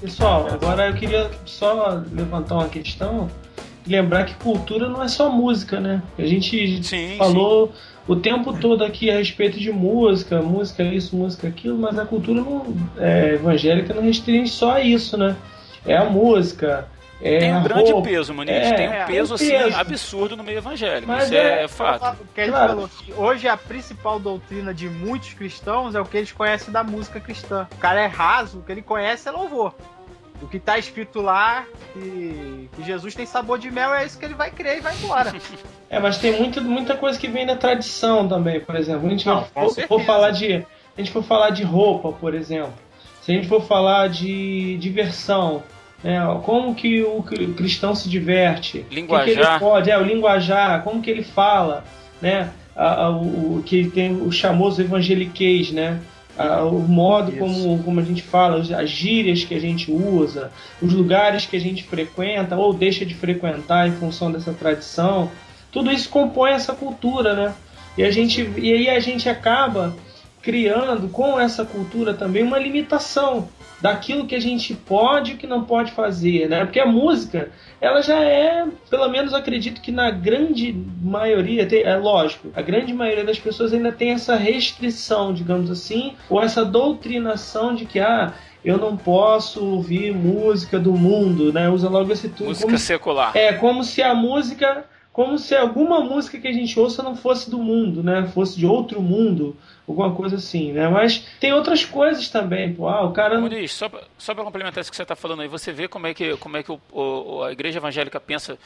Pessoal, agora eu queria só levantar uma questão e lembrar que cultura não é só música, né? A gente Sim, falou o tempo todo aqui a respeito de música, música isso, música aquilo, mas a cultura não, é, evangélica não restringe só a isso, né? É a música, é Tem um grande roupa. peso, Muniz. É, tem um é, peso, assim, peso. absurdo no meio evangélico. Mas Isso é- é, é fato. O que ele Claro. falou que hoje a principal doutrina de muitos cristãos é o que eles conhecem da música cristã. O cara é raso, o que ele conhece é louvor. O que tá escrito lá, que, que Jesus tem sabor de mel, é isso que ele vai crer e vai embora. É, mas tem muita, muita coisa que vem da tradição também, por exemplo. A gente Não, for, for falar de, a gente for falar de roupa, por exemplo. Se a gente for falar de diversão, né, como que o cri- cristão se diverte? O que que, ele Linguajar. pode? É, o linguajar, como que ele fala, né? A- a- o, o- que tem o famoso evangeliquez, né? A- o modo Isso. como, como a gente fala, as gírias que a gente usa, os lugares que a gente frequenta ou deixa de frequentar em função dessa tradição, tudo isso compõe essa cultura, né? E a gente e aí a gente acaba criando com essa cultura também uma limitação daquilo que a gente pode e que não pode fazer, né? Porque a música, ela já é, pelo menos acredito que na grande maioria, é lógico, a grande maioria das pessoas ainda tem essa restrição, digamos assim, ou essa doutrinação de que ah, eu não posso ouvir música do mundo, né? Usa logo esse tudo Música como secular. é como se a música, como se alguma música que a gente ouça não fosse do mundo, né? Fosse de outro mundo, alguma coisa assim, né? Mas tem outras coisas também, pô. Ah, o cara Muniz, só pra, só pra complementar isso que você está falando aí, você vê como é que, como é que o, o- a igreja evangélica pensa,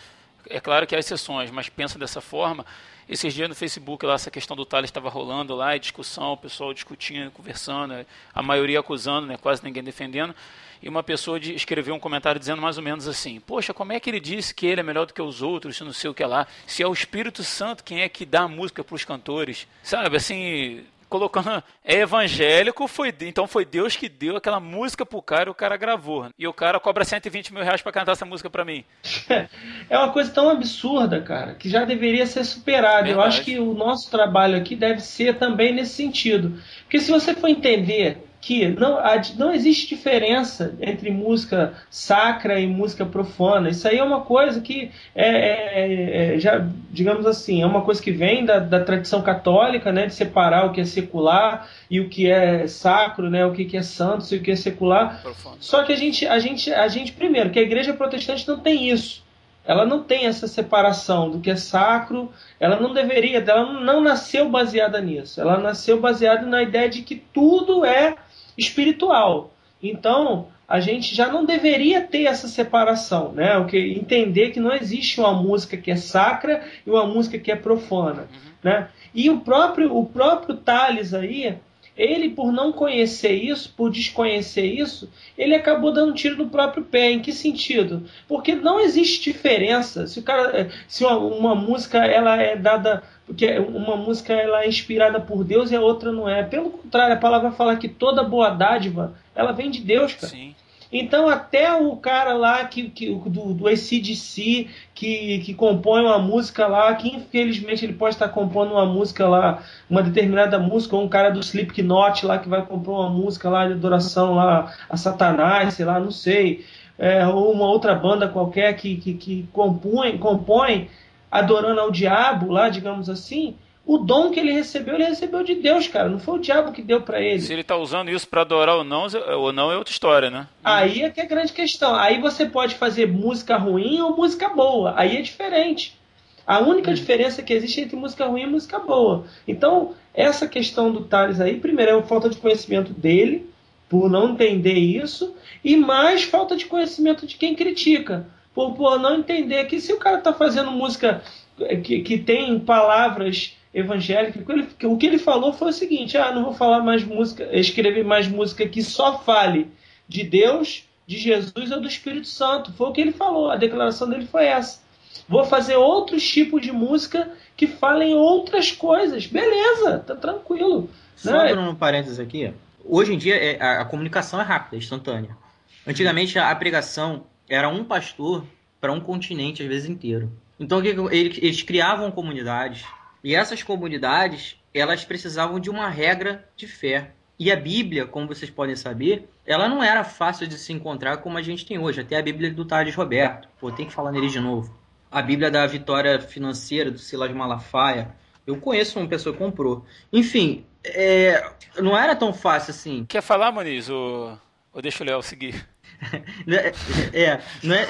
é claro que há exceções, mas pensa dessa forma. Esses dias no Facebook lá, essa questão do Thales estava rolando lá, e discussão, o pessoal discutindo, conversando, a maioria acusando, né, quase ninguém defendendo. E uma pessoa de- escreveu um comentário dizendo mais ou menos assim: Poxa, como é que ele disse que ele é melhor do que os outros, se não sei o que lá? Se é o Espírito Santo quem é que dá música para os cantores? Sabe, assim, colocando é evangélico, foi então foi Deus que deu aquela música pro cara e o cara gravou. E o cara cobra 120 mil reais pra cantar essa música pra mim. é uma coisa tão absurda, cara, que já deveria ser superada. Eu Verdade. acho que o nosso trabalho aqui deve ser também nesse sentido. Porque se você for entender que não, a- não existe diferença entre música sacra e música profana. Isso aí é uma coisa que é, é- é- já, digamos assim, é uma coisa que vem da, da tradição católica, né, de separar o que é secular e o que é sacro, né, o que que é santo e o que é secular. Só que a gente, a gente, a gente primeiro, que a igreja protestante não tem isso. Ela não tem essa separação do que é sacro. Ela não deveria, ela não nasceu baseada nisso. Ela nasceu baseada na ideia de que tudo é espiritual. Então, a gente já não deveria ter essa separação, né? O que entender que não existe uma música que é sacra e uma música que é profana, né? E o próprio o próprio Tales aí, ele por não conhecer isso, por desconhecer isso, ele acabou dando tiro no próprio pé. Em que sentido? Porque não existe diferença se o cara, se uma, uma música ela é dada porque uma música ela é inspirada por Deus e a outra não é. Pelo contrário, a palavra fala que toda boa dádiva ela vem de Deus, cara. Sim. Então até o cara lá que, que do, do ACDC que, que compõe uma música lá, que infelizmente ele pode estar compondo uma música lá, uma determinada música, ou um cara do Slipknot lá que vai compor uma música lá de adoração lá a Satanás, sei lá, não sei, é, ou uma outra banda qualquer que, que, que compõe, compõe adorando ao diabo lá, digamos assim, o dom que ele recebeu, ele recebeu de Deus, cara. Não foi o diabo que deu para ele. Se ele tá usando isso pra adorar ou não, ou não é outra história, né? Aí é que é a grande questão. Aí você pode fazer música ruim ou música boa. Aí é diferente. A única diferença que existe entre música ruim e música boa. Então, essa questão do Thales aí, primeiro, é a falta de conhecimento dele, por não entender isso, e mais falta de conhecimento de quem critica, por, por não entender que se o cara está fazendo música que, que tem palavras evangélicas, o que, ele, falou foi o seguinte: ah, não vou falar mais música, escrever mais música que só fale de Deus, de Jesus ou do Espírito Santo. Foi o que ele falou, a declaração dele foi essa. Vou fazer outros tipos de música que falem outras coisas. Beleza, tá tranquilo. Só Né? abrindo um parênteses aqui, hoje em dia é- a, comunicação é rápida, é instantânea. Antigamente a pregação era um pastor para um continente, às vezes inteiro. Então eles criavam comunidades e essas comunidades elas precisavam de uma regra de fé. E a Bíblia, como vocês podem saber, ela não era fácil de se encontrar como a gente tem hoje. Até a Bíblia do Tales Roberto. Pô, tem que falar nele de novo. A Bíblia da Vitória Financeira, do Silas Malafaia. Eu conheço uma pessoa que comprou. Enfim, é, não era tão fácil assim. Quer falar, Maniz? Ou, ou deixa o Léo seguir? É, é, não é.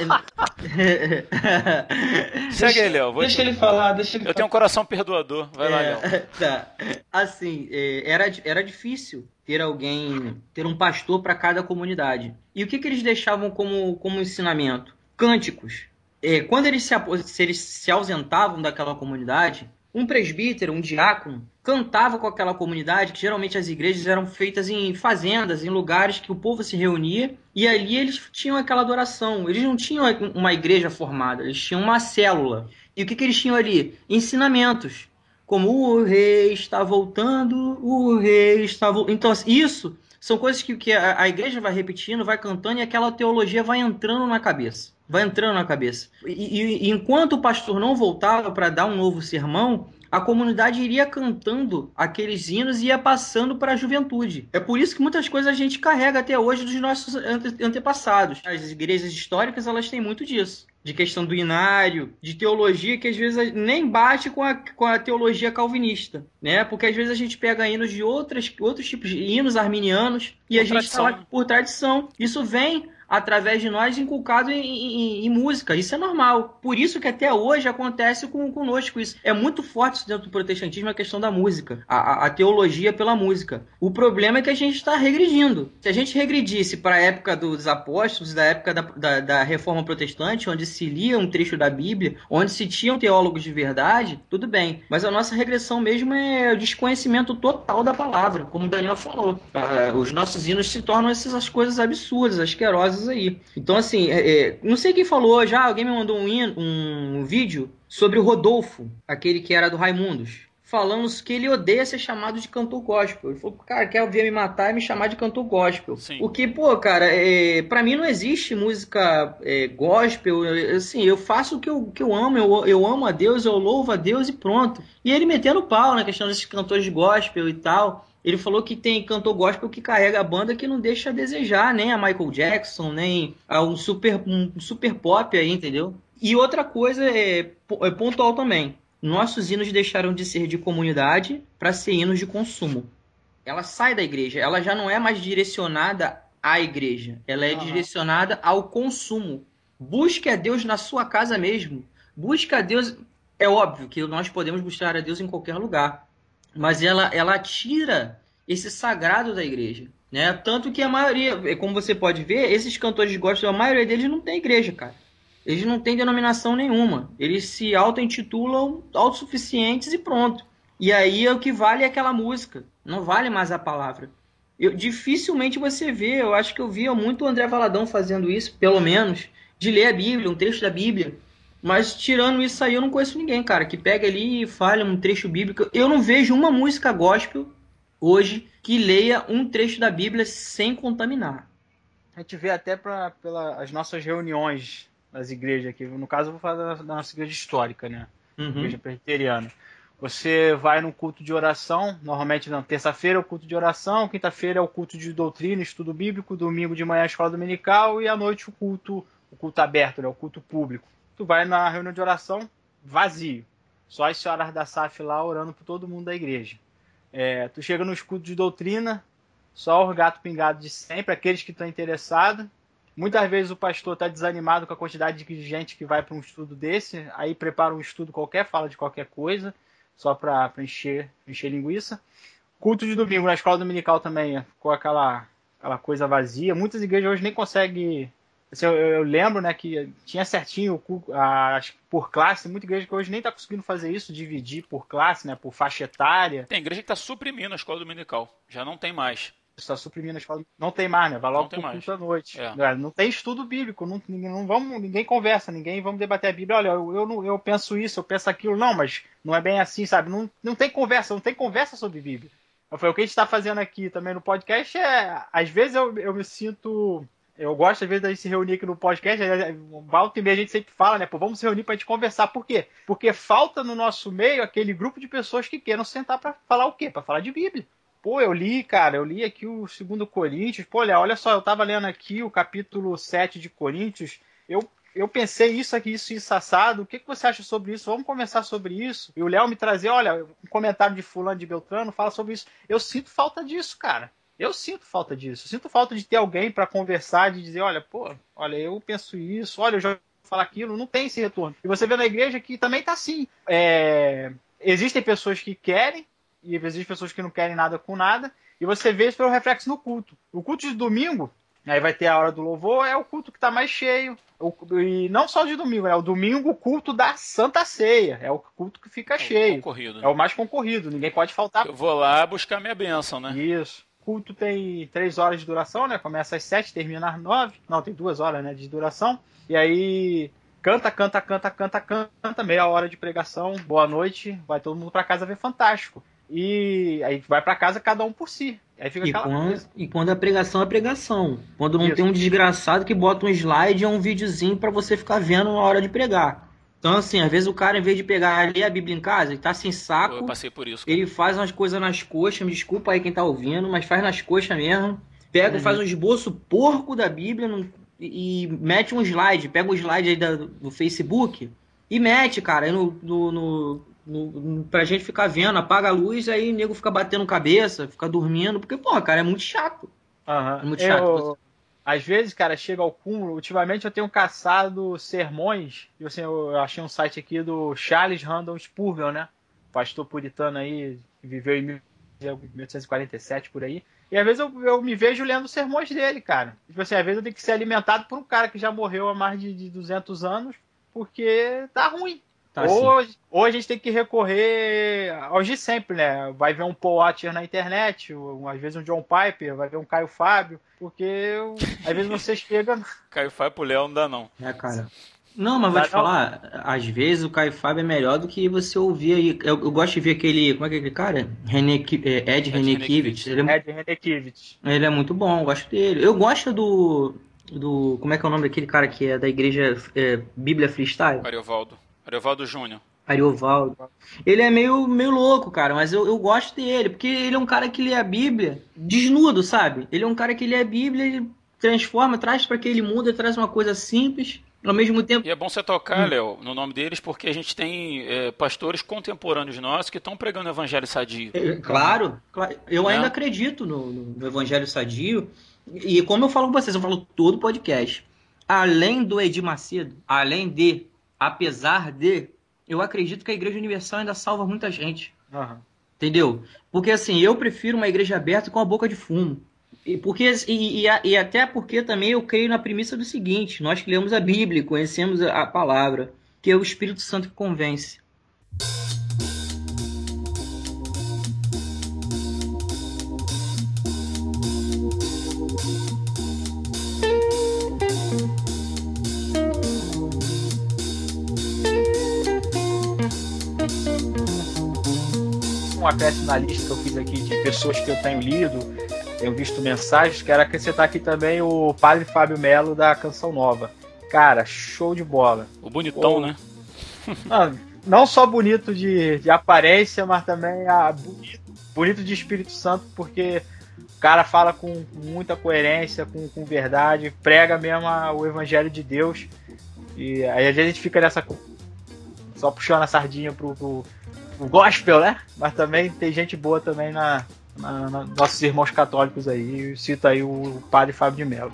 Segue aí, Léo. Vou Deixa te- ele falar, deixa ele Eu tenho um coração perdoador. Vai lá, Léo. É, tá. Assim, é, era, era difícil ter alguém, ter um pastor para cada comunidade. E o que, que eles deixavam como, como ensinamento? Cânticos. É, quando eles se, se eles se ausentavam daquela comunidade, um presbítero, um diácono, cantava com aquela comunidade, que geralmente as igrejas eram feitas em fazendas, em lugares que o povo se reunia, e ali eles tinham aquela adoração. Eles não tinham uma igreja formada, eles tinham uma célula. E o que, que eles tinham ali? Ensinamentos como o rei está voltando, o rei está voltando. Então, assim, isso são coisas que, que a, a igreja vai repetindo, vai cantando e aquela teologia vai entrando na cabeça. Vai entrando na cabeça. E, e- enquanto o pastor não voltava para dar um novo sermão, a comunidade iria cantando aqueles hinos e ia passando para a juventude. É por isso que muitas coisas a gente carrega até hoje dos nossos ante- antepassados. As igrejas históricas elas têm muito disso. De questão do inário, de teologia que às vezes nem bate com a, com a teologia calvinista, né? Porque às vezes a gente pega hinos de outras, outros tipos de hinos arminianos e Por a gente tradição, fala né? por tradição. Isso vem através de nós inculcado em, em- em música. Isso é normal. Por isso que até hoje acontece com, conosco isso. É muito forte isso dentro do protestantismo a questão da música. A, a- teologia pela música. O problema é que a gente está regredindo. Se a gente regredisse para a época dos apóstolos, da época da, da, da reforma protestante, onde se lia um trecho da Bíblia, onde se tinham teólogos de verdade, tudo bem. Mas a nossa regressão mesmo é o desconhecimento total da palavra, como o Daniel falou. Ah, os nossos hinos se tornam essas coisas absurdas, asquerosas aí. Então, assim, é, é, não sei quem falou já, alguém me mandou um, hino- um vídeo sobre o Rodolfo, aquele que era do Raimundos. Falando que ele odeia ser chamado de cantor gospel. Ele falou, cara, quer vir me matar e me chamar de cantor gospel. Sim. O que, pô, cara, é, pra mim não existe música é, gospel. Assim, eu faço o que eu, que eu amo, eu, eu amo a Deus, eu louvo a Deus e pronto. E ele metendo pau na questão desses cantores de gospel e tal. Ele falou que tem cantor gospel que carrega a banda que não deixa a desejar, nem a Michael Jackson, nem a um super, um super pop aí, entendeu? E outra coisa é, é pontual também. Nossos hinos deixaram de ser de comunidade para ser hinos de consumo. Ela sai da igreja, ela já não é mais direcionada à igreja, ela é Aham. direcionada ao consumo. Busque a Deus na sua casa mesmo. Busque a Deus. É óbvio que nós podemos buscar a Deus em qualquer lugar, mas ela, ela tira esse sagrado da igreja. Né? Tanto que a maioria, é como você pode ver, esses cantores gospel, a maioria deles não tem igreja, cara. Eles não têm denominação nenhuma. Eles se auto-intitulam autossuficientes e pronto. E aí o que vale é aquela música. Não vale mais a palavra. Eu, dificilmente você vê, eu acho que eu via muito o André Valadão fazendo isso, pelo menos, de ler a Bíblia, um trecho da Bíblia. Mas tirando isso aí, eu não conheço ninguém, cara, que pega ali e fale um trecho bíblico. Eu não vejo uma música gospel hoje que leia um trecho da Bíblia sem contaminar. A gente vê até pra, pelas nossas reuniões nas igrejas aqui. No caso, eu vou falar da, nossa igreja histórica, né? Uhum. Igreja presbiteriana. Você vai no culto de oração, normalmente na terça-feira é o culto de oração, quinta-feira é o culto de doutrina, estudo bíblico, domingo de manhã é a escola dominical e à noite o culto, o culto aberto, né, o culto público. Tu vai na reunião de oração vazio, só as senhoras da SAF lá orando por todo mundo da igreja. É, tu chega nos cultos de doutrina, só o gato pingado de sempre, aqueles que estão interessados. Muitas vezes o pastor está desanimado com a quantidade de gente que vai para um estudo desse, aí prepara um estudo qualquer, fala de qualquer coisa, só para encher, encher linguiça. Culto de domingo na escola dominical também é, ficou aquela, aquela coisa vazia. Muitas igrejas hoje nem conseguem. Assim, eu, eu lembro né, que tinha certinho a- por classe, muita igreja que hoje nem está conseguindo fazer isso, dividir por classe, né, por faixa etária. Tem igreja que tá suprimindo a escola dominical. Já não tem mais. está suprimindo a escola. Não tem mais, né? Vai logo mais. culto à noite. É. Não, não tem estudo bíblico, não, ninguém, não vamos, ninguém conversa, ninguém vamos debater a Bíblia. Olha, eu, eu, eu penso isso, eu penso aquilo, não, mas não é bem assim, sabe? Não, não tem conversa, não tem conversa sobre Bíblia. Foi o que a gente está fazendo aqui também no podcast é, às vezes eu, eu me sinto eu gosto, às vezes, da gente se reunir aqui no podcast. Volta e meia a gente sempre fala, né? Pô, vamos se reunir pra gente conversar. Por quê? Porque falta no nosso meio aquele grupo de pessoas que queiram sentar pra falar o quê? Pra falar de Bíblia. Pô, eu li, cara, eu li aqui o segundo Coríntios. Pô, olha, olha só, eu tava lendo aqui o capítulo 7 de Coríntios. Eu, eu pensei isso aqui, isso, isso, assado. O que, que você acha sobre isso? Vamos conversar sobre isso. E o Léo me trazer, olha, um comentário de fulano de Beltrano fala sobre isso. Eu sinto falta disso, cara. Eu sinto falta disso. Sinto falta de ter alguém pra conversar, de dizer, olha, pô, olha, eu penso isso, olha, eu já falar aquilo, não tem esse retorno. E você vê na igreja que também tá assim. É, Existem pessoas que querem, e existem pessoas que não querem nada com nada, e você vê isso pelo reflexo no culto. O culto de domingo, aí vai ter a hora do louvor, é o culto que tá mais cheio. E não só de domingo, é o domingo o culto da Santa Ceia. É o culto que fica cheio. Concorrido. É o mais concorrido, ninguém pode faltar. Eu vou lá buscar minha bênção, né? Isso. O culto tem três horas de duração, né? Começa às sete, termina às nove. Não, tem duas horas, né, de duração. E aí canta, canta, canta, canta, canta, meia hora de pregação. Boa noite. Vai todo mundo pra casa ver fantástico. E aí vai pra casa cada um por si. Aí fica E aquela quando, coisa. e quando a pregação é pregação. Quando não Isso. tem um desgraçado que bota um slide ou um videozinho pra você ficar vendo na hora de pregar. Então, assim, às vezes o cara, em vez de pegar ali a Bíblia em casa, ele tá sem Pô, saco, Eu passei por isso. cara. ele faz umas coisas nas coxas, me desculpa aí quem tá ouvindo, mas faz nas coxas mesmo. Pega, Uhum. faz um esboço porco da Bíblia não- e, e mete um slide. Pega o slide aí da- do Facebook e mete, cara, aí no, no, no, no- pra gente ficar vendo, apaga a luz, aí o nego fica batendo cabeça, fica dormindo, porque, porra, cara, é muito chato. Aham. É muito Eu- chato. Às vezes, cara, chega ao cúmulo. Ultimamente eu tenho caçado sermões. E assim, eu achei um site aqui do Charles Randall Spurgeon, né? Pastor puritano aí, que viveu em mil- 1847 por aí. E às vezes eu, eu me vejo lendo os sermões dele, cara. Tipo assim, às vezes eu tenho que ser alimentado por um cara que já morreu há mais de, de 200 anos, porque tá ruim. Tá assim. ou, ou a gente tem que recorrer aos de sempre, né? Vai ver um Paul Watcher na internet, ou, às vezes um John Piper, vai ver um Caio Fábio, porque às vezes você chega. Caio Fábio pro Léo não dá, não. É, cara. Não, mas vou te falar, às vezes o Caio Fábio é melhor do que você ouvir aí. Eu, eu gosto de ver aquele. Como é que é aquele cara? René, é, Ed, René. Ele, é- Kivitz. ele é muito bom, eu gosto dele. Eu gosto do. do como é que é o nome daquele cara que é da igreja é, Bíblia Freestyle? Ariovaldo. Ariovaldo Júnior. Ariovaldo. Ele é meio, meio louco, cara, mas eu, eu gosto dele, porque ele é um cara que lê a Bíblia desnudo, sabe? Ele é um cara que lê a Bíblia, ele transforma, traz para aquele mundo, traz uma coisa simples, ao mesmo tempo. E é bom você tocar, Léo, no nome deles, porque a gente tem é, pastores contemporâneos nossos que estão pregando o evangelho sadio. É, Claro, claro. eu Né? ainda acredito no, no- no Evangelho Sadio. E como eu falo com vocês, eu falo todo podcast. Além do Edir Macedo, além de, apesar de, eu acredito que a Igreja Universal ainda salva muita gente. Aham. Entendeu? Porque assim, eu prefiro uma igreja aberta com a boca de fumo. E, porque, e, e, e até porque também eu creio na premissa do seguinte: nós que lemos a Bíblia, e conhecemos a palavra, que é o Espírito Santo que convence. Acréscimo na lista que eu fiz aqui de pessoas que eu tenho lido, tenho visto mensagens, quero acrescentar aqui também o Padre Fábio Melo da Canção Nova. Cara, show de bola. O bonitão, Ô. né? Não, não só bonito de, de aparência, mas também a, bonito, bonito de Espírito Santo, porque o cara fala com muita coerência, com, com verdade, prega mesmo a- o Evangelho de Deus. E aí a gente fica nessa. só puxando a sardinha pro, pro gospel, né? Mas também tem gente boa também na, na- na- nossos irmãos católicos aí. Eu cito aí o padre Fábio de Mello.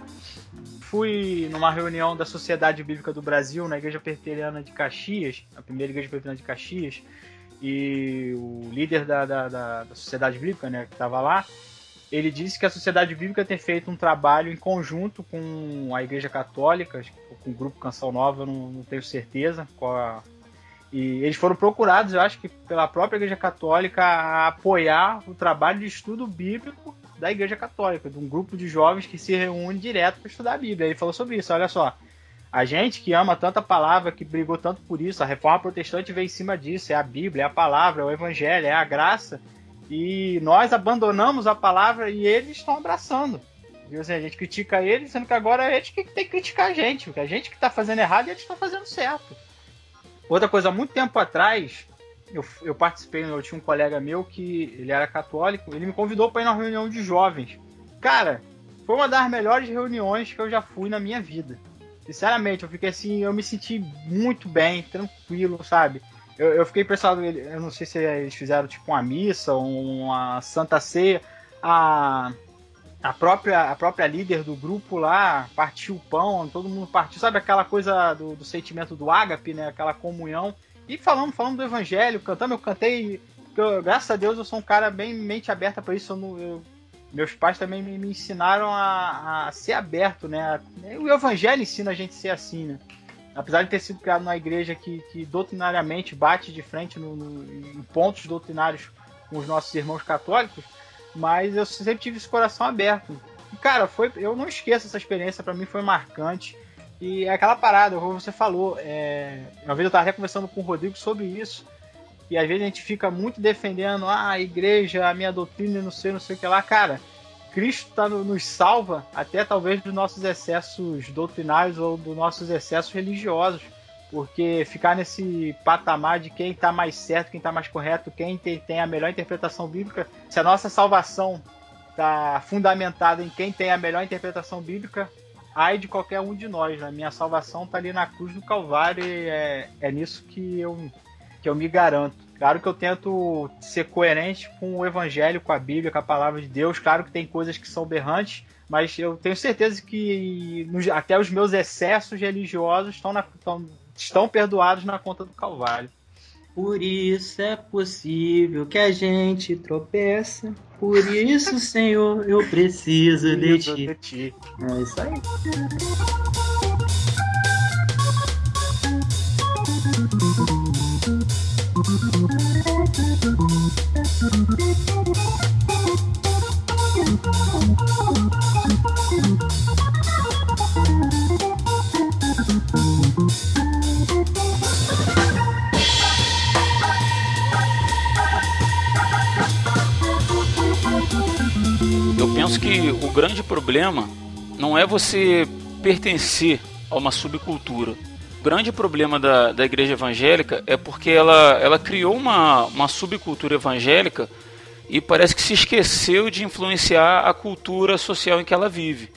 Fui numa reunião da Sociedade Bíblica do Brasil, na Igreja Presbiteriana de Caxias, a primeira Igreja Presbiteriana de Caxias, e o líder da, da, da- da Sociedade Bíblica, né, que estava lá, ele disse que a Sociedade Bíblica tem feito um trabalho em conjunto com a Igreja Católica, com o Grupo Canção Nova, eu não, não tenho certeza qual a- e eles foram procurados, eu acho que pela própria Igreja Católica, a apoiar o trabalho de estudo bíblico da Igreja Católica, de um grupo de jovens que se reúne direto para estudar a Bíblia. Ele falou sobre isso, olha só. A gente que ama tanta palavra, que brigou tanto por isso, a reforma protestante veio em cima disso, é a Bíblia, é a palavra, é o evangelho, é a graça. E nós abandonamos a palavra e eles estão abraçando. E, assim, a gente critica eles, sendo que agora é eles que tem que criticar a gente, porque a gente que está fazendo errado e eles estão fazendo certo. Outra coisa, muito tempo atrás, eu, eu participei, eu tinha um colega meu que ele era católico, ele me convidou para ir numa reunião de jovens. Cara, foi uma das melhores reuniões que eu já fui na minha vida. Sinceramente, eu fiquei assim, eu me senti muito bem, tranquilo, sabe? Eu, eu fiquei impressionado, eu não sei se eles fizeram tipo uma missa, uma santa ceia. A, a, própria, a própria líder do grupo lá partiu o pão, todo mundo partiu, sabe aquela coisa do, do sentimento do ágape, né? Aquela comunhão. E falamos, falamos do evangelho, cantamos, eu cantei. eu- graças a Deus eu sou um cara bem mente aberta para isso. Eu não, eu- meus pais também me, me ensinaram a, a ser aberto, né? O evangelho ensina a gente a ser assim, né? Apesar de ter sido criado numa igreja que, que doutrinariamente bate de frente no- no- em pontos doutrinários com os nossos irmãos católicos, mas eu sempre tive esse coração aberto. E, cara, foi, eu não esqueço essa experiência, para mim foi marcante. E é aquela parada, como você falou, é, uma vez eu estava até conversando com o Rodrigo sobre isso, e às vezes a gente fica muito defendendo ah, a igreja, a minha doutrina, não sei, não sei o que lá. Cara, Cristo tá no- nos salva até talvez dos nossos excessos doutrinários ou dos nossos excessos religiosos. Porque ficar nesse patamar de quem está mais certo, quem está mais correto, quem tem, a melhor interpretação bíblica, se a nossa salvação está fundamentada em quem tem a melhor interpretação bíblica, ai de qualquer um de nós. A minha salvação está ali na cruz do Calvário e é, é nisso que eu, que eu me garanto. Claro que eu tento ser coerente com o evangelho, com a Bíblia, com a palavra de Deus. Claro que tem coisas que são berrantes, mas eu tenho certeza que até os meus excessos religiosos estão, na- estão, estão perdoados na conta do Calvário. Por isso é possível que a gente tropeça. Por isso, Senhor, eu preciso de ti. de ti. É isso aí. Penso que o grande problema não é você pertencer a uma subcultura. grande problema da, da igreja evangélica é porque ela, ela criou uma, uma subcultura evangélica e parece que se esqueceu de influenciar a cultura social em que ela vive.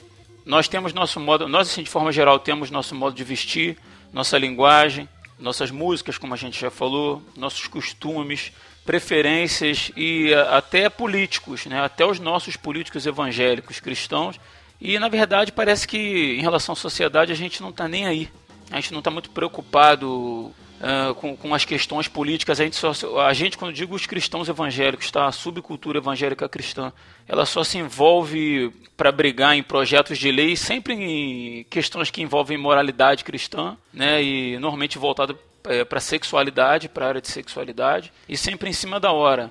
Nós temos nosso modo, nós assim, de forma geral temos nosso modo de vestir, nossa linguagem, nossas músicas, como a gente já falou, nossos costumes, preferências e a- até políticos, né? até os nossos políticos evangélicos cristãos. E na verdade parece que em relação à sociedade a gente não está nem aí. A gente não está muito preocupado ah, com, com as questões políticas. A gente, só, a gente, quando digo os cristãos evangélicos, tá? a subcultura evangélica cristã, ela só se envolve para brigar em projetos de lei, sempre em questões que envolvem moralidade cristã, né? e normalmente voltado para sexualidade, para a área de sexualidade, e sempre em cima da hora.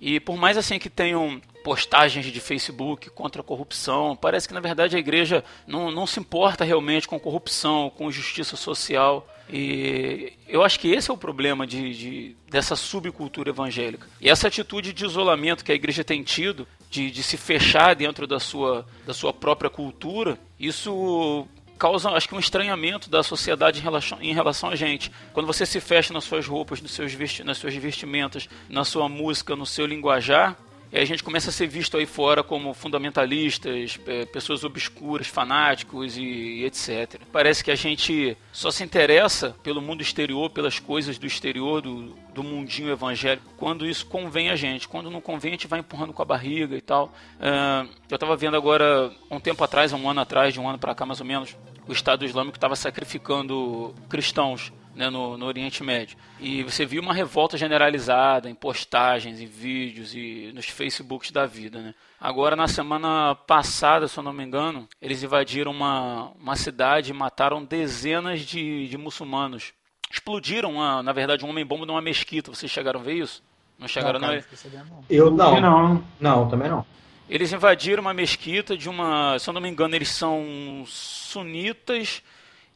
E por mais assim que tenham postagens de Facebook contra a corrupção, parece que na verdade a igreja não, não se importa realmente com corrupção, com justiça social. E eu acho que esse é o problema de, de- dessa subcultura evangélica. E essa atitude de isolamento que a igreja tem tido, de, de se fechar dentro da sua, da sua própria cultura, isso causa, acho que, um estranhamento da sociedade em relação, em relação a gente. Quando você se fecha nas suas roupas, nos seus vesti nas suas vestimentas, na sua música, no seu linguajar, e a gente começa a ser visto aí fora como fundamentalistas, pessoas obscuras, fanáticos e, e etc. Parece que a gente só se interessa pelo mundo exterior, pelas coisas do exterior, do, do mundinho evangélico, quando isso convém a gente. Quando não convém, a gente vai empurrando com a barriga e tal. Ah, eu estava vendo agora, um tempo atrás, um ano atrás, de um ano para cá mais ou menos, o Estado Islâmico estava sacrificando cristãos né, no, no Oriente Médio. E você viu uma revolta generalizada em postagens, em vídeos e nos Facebooks da vida. Né? Agora, na semana passada, se eu não me engano, eles invadiram uma, uma cidade e mataram dezenas de, de muçulmanos. Explodiram, uma, na verdade, um homem-bomba numa mesquita. Vocês chegaram a ver isso? Não chegaram, não? cara, sabendo, não. Eu Não, não. não. Não, também não. Eles invadiram uma mesquita de uma. Se eu não me engano, eles são sunitas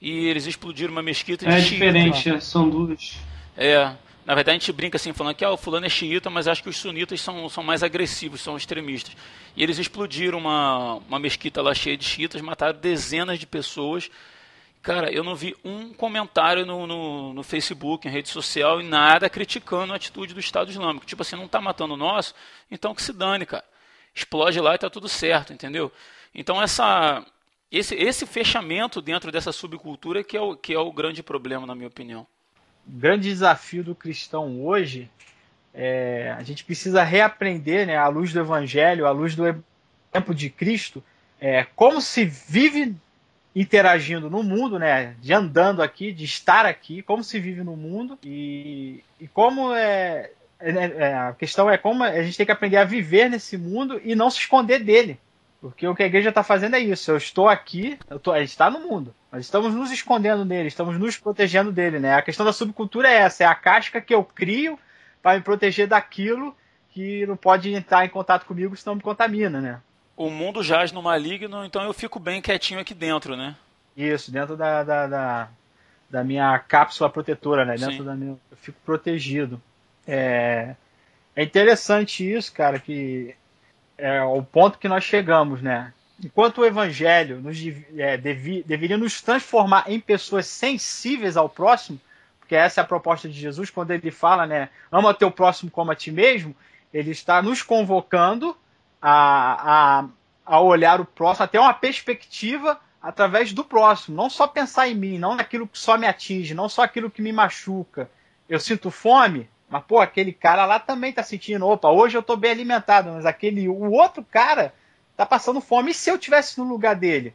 e eles explodiram uma mesquita de É diferente, é, são duas. É. Na verdade, a gente brinca assim, falando que ah, o fulano é xiita, mas acho que os sunitas são, são mais agressivos, são extremistas. E eles explodiram uma, uma mesquita lá cheia de xiitas, mataram dezenas de pessoas. Cara, eu não vi um comentário no, no, no Facebook, em rede social, e nada criticando a atitude do Estado Islâmico. Tipo assim, não tá matando o nosso, então que se dane, cara. Explode lá e tá tudo certo, entendeu? Então essa, esse, esse fechamento dentro dessa subcultura que é, o, que é o grande problema, na minha opinião. O grande desafio do cristão hoje é a gente precisa reaprender, né, à luz do Evangelho, à luz do exemplo de Cristo, é, como se vive interagindo no mundo, né, de andando aqui, de estar aqui, como se vive no mundo e, e como é, é, é, a questão é como a gente tem que aprender a viver nesse mundo e não se esconder dele. Porque o que a igreja está fazendo é isso. Eu estou aqui, eu tô, a gente está no mundo. Nós estamos nos escondendo dele, estamos nos protegendo dele. Né? A questão da subcultura é essa: é a casca que eu crio para me proteger daquilo que não pode entrar em contato comigo, senão me contamina. Né? O mundo jaz no maligno, então eu fico bem quietinho aqui dentro, né? Isso, dentro da, da, da, da minha cápsula protetora, né? Dentro Sim. da minha. Eu fico protegido. É, é interessante isso, cara, que é o ponto que nós chegamos, né? Enquanto o evangelho nos é, devi- deveria nos transformar em pessoas sensíveis ao próximo, porque essa é a proposta de Jesus quando ele fala, né? Ama teu próximo como a ti mesmo, ele está nos convocando a, a, a olhar o próximo, até uma perspectiva através do próximo, não só pensar em mim, não naquilo que só me atinge, não só aquilo que me machuca. Eu sinto fome, mas pô, aquele cara lá também tá sentindo, opa, hoje eu tô bem alimentado, mas aquele o outro cara tá passando fome. E se eu tivesse no lugar dele?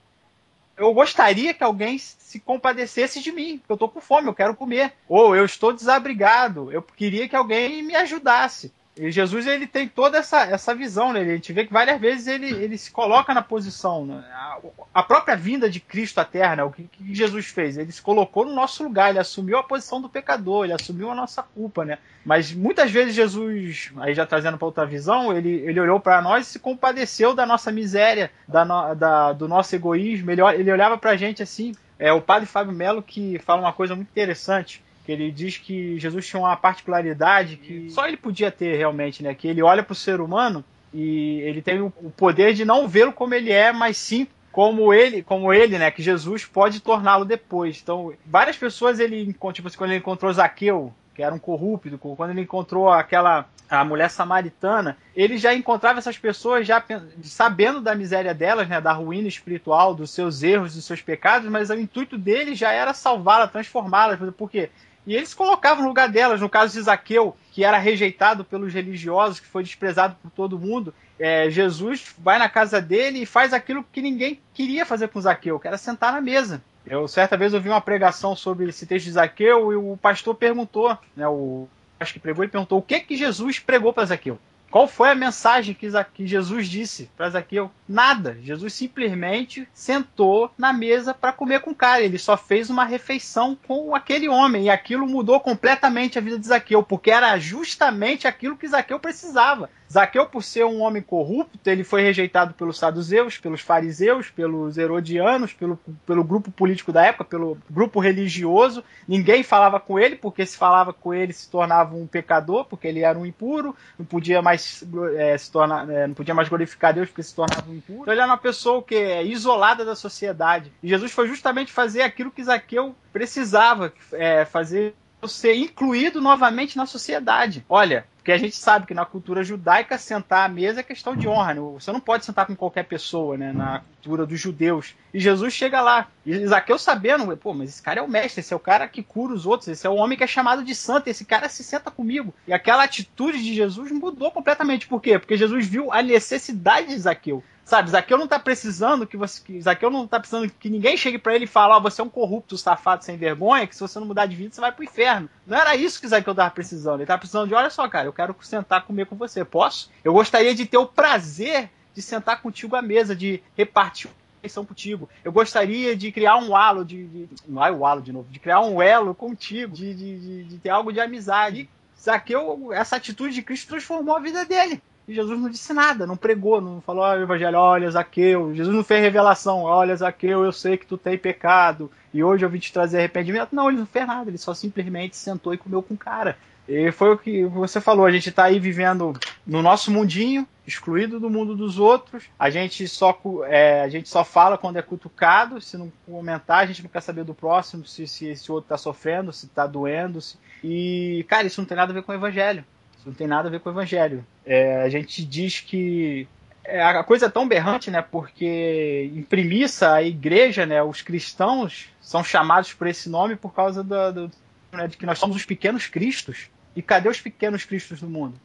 Eu gostaria que alguém se compadecesse de mim, porque eu tô com fome, eu quero comer. Ou eu estou desabrigado, eu queria que alguém me ajudasse. E Jesus ele tem toda essa, essa visão, né? A gente vê que várias vezes ele, ele se coloca na posição. Né? A, a própria vinda de Cristo à Terra, né? o que, que Jesus fez? Ele se colocou no nosso lugar, ele assumiu a posição do pecador, ele assumiu a nossa culpa, né? Mas muitas vezes Jesus, aí já trazendo para outra visão, ele, ele olhou para nós e se compadeceu da nossa miséria, da, no- da- do nosso egoísmo. Ele, ele olhava para a gente assim. É o padre Fábio Melo que fala uma coisa muito interessante que ele diz que Jesus tinha uma particularidade que só ele podia ter realmente, né? Que ele olha para o ser humano e ele tem o poder de não vê-lo como ele é, mas sim como ele, como ele, né, que Jesus pode torná-lo depois. Então, várias pessoas ele, tipo assim, quando ele encontrou Zaqueu, que era um corrupto, quando ele encontrou aquela a mulher samaritana, ele já encontrava essas pessoas já sabendo da miséria delas, né, da ruína espiritual, dos seus erros, dos seus pecados, mas o intuito dele já era salvá-las, transformá-las, por quê? E eles colocavam no lugar delas. No caso de Zaqueu, que era rejeitado pelos religiosos, que foi desprezado por todo mundo, é, Jesus vai na casa dele e faz aquilo que ninguém queria fazer com Zaqueu, que era sentar na mesa. Eu certa vez ouvi uma pregação sobre esse texto de Zaqueu e o pastor perguntou, né, o acho que pregou e perguntou o que que Jesus pregou para Zaqueu. Qual foi a mensagem que, que Jesus disse para Zaqueu? Nada. Jesus simplesmente sentou na mesa para comer com o cara. Ele só fez uma refeição com aquele homem. E aquilo mudou completamente a vida de Zaqueu, porque era justamente aquilo que Zaqueu precisava. Zaqueu, por ser um homem corrupto, ele foi rejeitado pelos saduceus, pelos fariseus, pelos herodianos, pelo, pelo grupo político da época, pelo grupo religioso. Ninguém falava com ele, porque se falava com ele se tornava um pecador, porque ele era um impuro, não podia mais é, se tornar, é, não podia mais glorificar Deus porque se tornava um impuro. Então ele era uma pessoa que é isolada da sociedade. E Jesus foi justamente fazer aquilo que Zaqueu precisava, é, fazer ser incluído novamente na sociedade. Olha, porque a gente sabe que na cultura judaica sentar à mesa é questão de honra. Né? Você não pode sentar com qualquer pessoa, né? Na cultura dos judeus. E Jesus chega lá. E Zaqueu sabendo, pô, mas esse cara é o mestre, esse é o cara que cura os outros, esse é o homem que é chamado de santo, esse cara se senta comigo. E aquela atitude de Jesus mudou completamente. Por quê? Porque Jesus viu a necessidade de Zaqueu. Sabe, Zaqueu não tá precisando que você. Que, Zaqueu não tá precisando que ninguém chegue para ele e fale, ó, você é um corrupto, safado, sem vergonha, que se você não mudar de vida, você vai pro inferno. Não era isso que Zaqueu tava precisando. Ele tava precisando de, olha só, cara, eu quero sentar comer com você. Posso? Eu gostaria de ter o prazer de sentar contigo à mesa, de repartir refeição contigo. Eu gostaria de criar um halo de. de não é o halo de novo, de criar um elo contigo, de, de, de, de ter algo de amizade. E Zaqueu, essa atitude de Cristo transformou a vida dele. E Jesus não disse nada, não pregou, não falou, ó, evangelho, olha, Zaqueu. Jesus não fez revelação, olha, Zaqueu, eu sei que tu tem pecado, e hoje eu vim te trazer arrependimento. Não, ele não fez nada, ele só simplesmente sentou e comeu com o cara. E foi o que você falou, a gente tá aí vivendo no nosso mundinho, excluído do mundo dos outros. A gente só, é, a gente só fala quando é cutucado, se não comentar, a gente não quer saber do próximo, se, se esse outro tá sofrendo, se tá doendo. Se... E, cara, isso não tem nada a ver com o evangelho. Isso não tem nada a ver com o evangelho. É, a gente diz que é, a coisa é tão berrante, né? Porque em premissa a igreja, né? Os cristãos são chamados por esse nome por causa do, né, de que nós somos os pequenos cristos. E cadê os pequenos cristos do mundo?